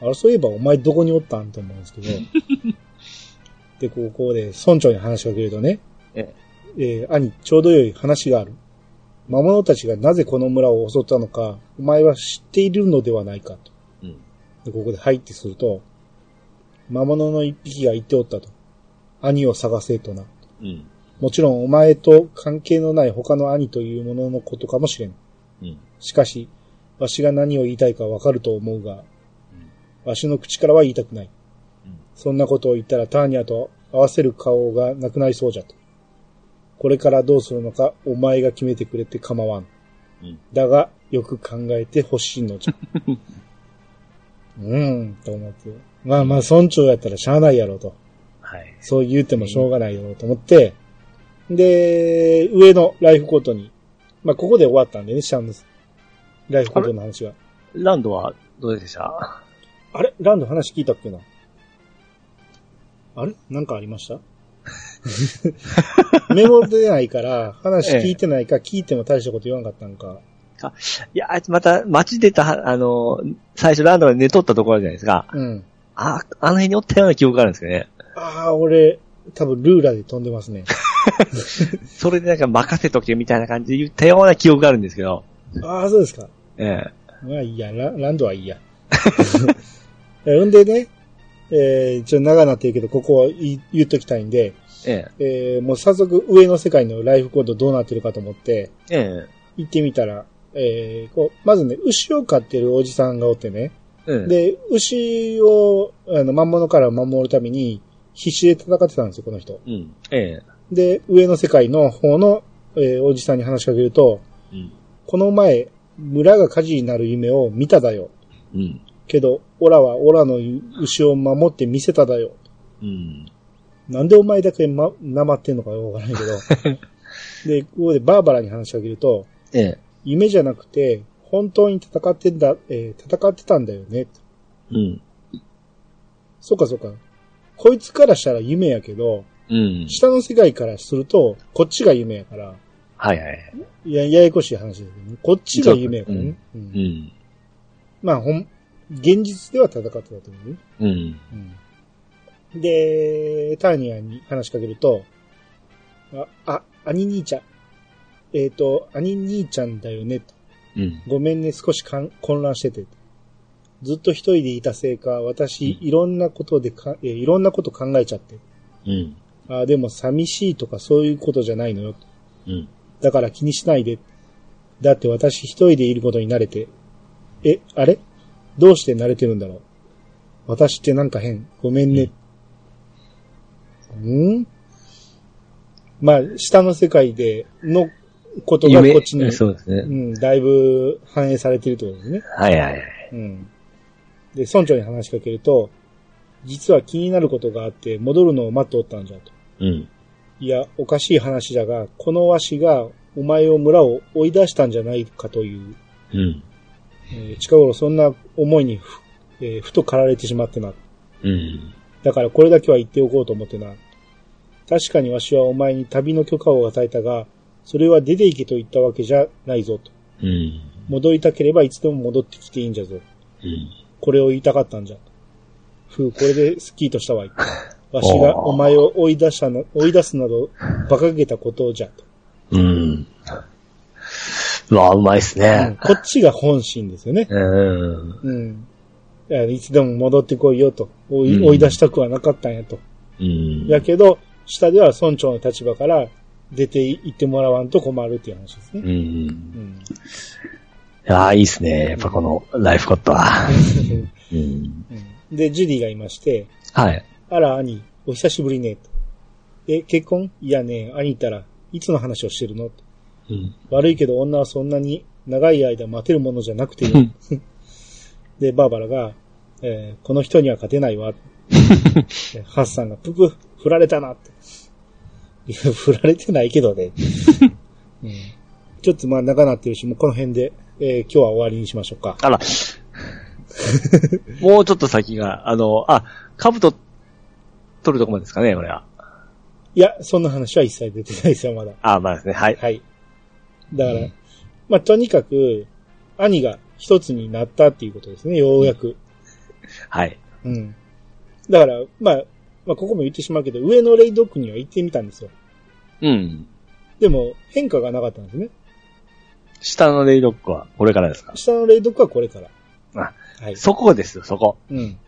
あれ、そういえばお前どこにおったん？と思うんですけど。で、ここで村長に話しかけるとね、ええー兄、ちょうど良い話がある。魔物たちがなぜこの村を襲ったのか、お前は知っているのではないかと。うん。で、ここで入ってすると、魔物の一匹が言っておったと。兄を探せとな。うん。もちろんお前と関係のない他の兄というもののことかもしれん。うん。しかし、わしが何を言いたいかわかると思うが、わしの口からは言いたくない。うんそんなことを言ったらターニャと合わせる顔がなくなりそうじゃと。これからどうするのかお前が決めてくれて構わん。うんだが、よく考えてほしいのじゃ。うーん、と思って。まあまあ、村長やったらしゃあないやろと。はい。そう言ってもしょうがないよと思って、で、上のライフコートに、まあ、ここで終わったんでね、シャンのライフコートの話が。ランドはどうでした？あれ？ランド話聞いたっけな？あれ？なんかありました？メモ出ないから、話聞いてないか、聞いても大したこと言わんかったんか。いや、あいつまた街出た、あの、最初ランドが寝とったところじゃないですか。うん。あ、あの辺におったような記憶があるんですけどね。ああ、俺、多分ルーラで飛んでますね。それでなんか任せとけみたいな感じで言ったような記憶があるんですけど。ああ、そうですか。ええ。まあいいや、ラランドはいいや。えんでね、えー、ちょっと長なってるけど、ここは言っときたいんで、ええー、もう早速上の世界のライフコードどうなってるかと思って、え。え行ってみたら、えー、こう、まずね、牛を飼ってるおじさんがおってね、え。うん。で、牛を、あの、魔物から守るために必死で戦ってたんですよ、この人。うん。ええ。で、上の世界の方の、えーおじさんに話しかけると、うん。この前、村が火事になる夢を見ただよ。うん。けど、オラはオラの牛を守って見せただよ。うん。なんでお前だけま、なまってんのかよくわからないけど。で、ここでバーバラに話しかけると、ええ。夢じゃなくて、本当に戦ってんだ、えー戦ってたんだよね。うん。そっかそっか。こいつからしたら夢やけど、うん。下の世界からすると、こっちが夢やから、はいはい。いや、ややこしい話ですけどね。こっちが夢やからね。うんうん。まあ、ほん、現実では戦ってたと思うね。うん。うんで、ターニアに話しかけると、あ、あ、兄兄ちゃん。えっ、と、兄兄ちゃんだよね。とうん。ごめんね、少しかん混乱してて。ずっと一人でいたせいか、私、いろんなことでか、えーいろんなこと考えちゃって。うん。あでも寂しいとかそういうことじゃないのよ。うん。だから気にしないで。だって私一人でいることに慣れて。え、あれ？どうして慣れてるんだろう？私ってなんか変？ごめんね。うんまあ、下の世界でのことがこっちに、そうですね。うん、だいぶ反映されてるってことですね。はいはいはい。うん。で、村長に話しかけると、実は気になることがあって、戻るのを待っておったんじゃと。うん。いや、おかしい話だが、このわしがお前を村を追い出したんじゃないかという、うん。えー近頃そんな思いにふ,、えーふと駆られてしまってな。うん。だからこれだけは言っておこうと思ってな。確かにわしはお前に旅の許可を与えたが、それは出て行けと言ったわけじゃないぞと。うん。戻りたければいつでも戻ってきていいんじゃぞ。うん。これを言いたかったんじゃ。ふう、これでスッキリとしたわい。わしがお前を追い出したな、追い出すなど、馬鹿げたことじゃと。うん。うわ、うまいっすうんね。こっちが本心ですよね。うん。うん。いやいつでも戻ってこいよと。追い,、うん追い出したくはなかったんやと。うん。やけど、下では村長の立場から出て行ってもらわんと困るっていう話ですね。うん。うん。いやいいっすね。やっぱこのライフコットは。うん。うんで、ジュディがいまして、はい。あら、兄、お久しぶりね。とえ、結婚？いやね、兄ったらいつの話をしてるの？とうん。悪いけど女はそんなに長い間待てるものじゃなくていいうん で、バーバラが、えーこの人には勝てないわ。で ハッサンが、ププ、振られたなって。いや、振られてないけどね。うん、ちょっとまあ長なってるし、もうこの辺で、えー今日は終わりにしましょうか。あら。もうちょっと先が、あの、あ、兜取るとこまでですかね、これは。いや、そんな話は一切出てないですよ、まだ。あ、まあですね。はい。はい。だから、まあとにかく、兄が一つになったっていうことですね、ようやく。はい。うん。だから、まあ、まあ、ここも言ってしまうけど、上のレイドックには行ってみたんですよ。うん。でも、変化がなかったんですね。下のレイドックはこれからですか？下のレイドックはこれから。あ、はい。そこですよ、そこ。うん。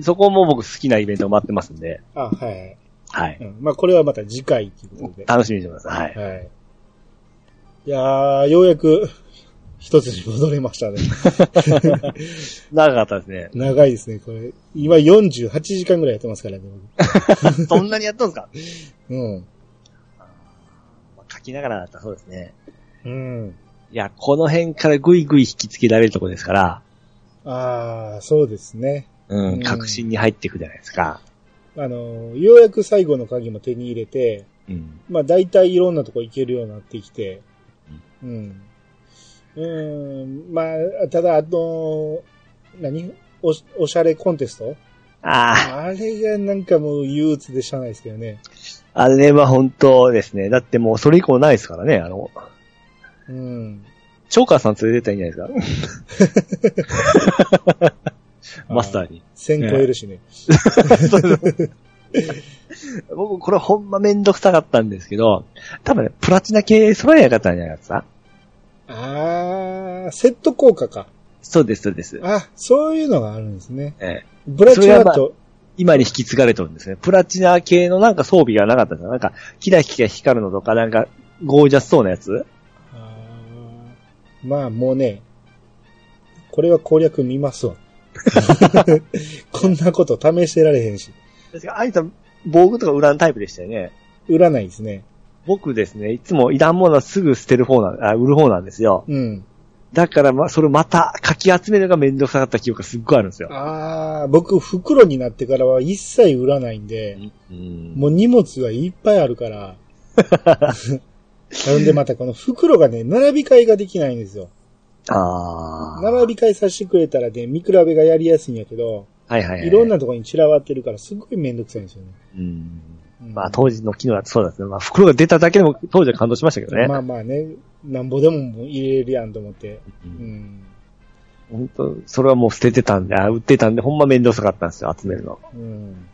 そこも僕好きなイベント待ってますんで。あ、はいはい。はい。うん。まあ、これはまた次回ということで。楽しみにしてます。はい。はい。いやー、ようやく、一つに戻れましたね。長かったですね。長いですね、これ。今48時間ぐらいやってますからね、そんなにやったんですか？僕うん。まあ書きながらだったらそうですね。うん。いや、この辺からぐいぐい引きつけられるとこですから、あー、そうですね。ううんん、確信に入っていくじゃないですか。あの、ようやく最後の鍵も手に入れて、うん。まあ大体いろんなとこ行けるようになってきて、うん。うん、まあ、ただあの、何？おしおしゃれコンテスト？ああれがなんかもう憂鬱でしゃあないですけどね。あ、あれは本当ですね。だってもうそれ以降ないですからね、あの、うん。チョーカーさん連れてったらいいんじゃないですか？マスターに。1000超えるしね。僕、これほんまめんどくさかったんですけど、多分ね、プラチナ系揃えなかったんじゃないですか？あー、セット効果か。そうです、そうです。あ、そういうのがあるんですね。ええブラチナそれはと、今に引き継がれてるんですね。プラチナ系のなんか装備がなかったんですよ。なんか、キラキラ光るのとか、なんか、ゴージャスそうなやつ？あーまあもうね、これは攻略見ますわ。こんなこと試してられへんし。確か、あいつは防具とか売らんタイプでしたよね。売らないですね。僕ですね、いつもいらんものはすぐ捨てる方なん、あ、売る方なんですよ。うん。だから、ま、それまた書き集めるのがめんどくさかった記憶がすっごいあるんですよ。ああ、僕袋になってからは一切売らないんで、うん。もう荷物がいっぱいあるから。なんでまたこの袋がね、並び替えができないんですよ。ああ。並び替えさせてくれたらね、見比べがやりやすいんやけど、はいはいはい。いろんなところに散らばってるからすごいめんどくさいんですよね。うん。うんまあ当時の機能はそうですね。まあ袋が出ただけでも当時は感動しましたけどね。まあまあね、なんぼでも入れるやんと思って。ううんん。本当それはもう捨ててたんで、あ売ってたんで、ほんま面倒くさかったんですよ、集めるの。うん。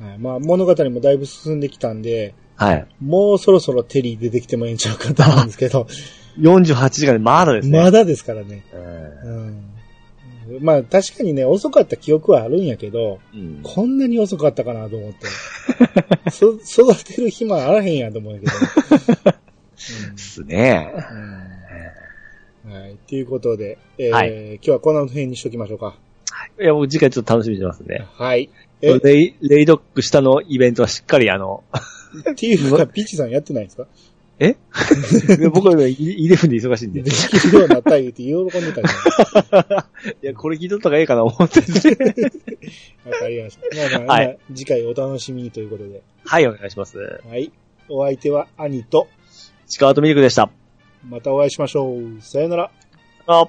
はいまあ物語もだいぶ進んできたんで、はい。もうそろそろテリー出てきてもええんちゃうかと思うんですけど、48時間でまだですね。まだですからね。うんうん。まあ確かにね、遅かった記憶はあるんやけど、うん。こんなに遅かったかなと思って。そ育てる暇あらへんやと思うんやけど。で すね。うんはい。ということで、えーはい今日はこの辺にしときましょうか。いや、僕次回ちょっと楽しみにしてますんで。はい。え、レイ、レイドック下のイベントはしっかりあの、っていうか、ピッチさんやってないんですか？え？僕はね、イイレブンで忙しいんで。できるようになった言うて喜んでたじいや、これ聞いとった方がええかな思ってて。ゃん。わかりました。まあまあ、はいまあ次回お楽しみにということで。はい、お願いします。はい。お相手は兄と、チカートミルクでした。またお会いしましょう。さよなら。あ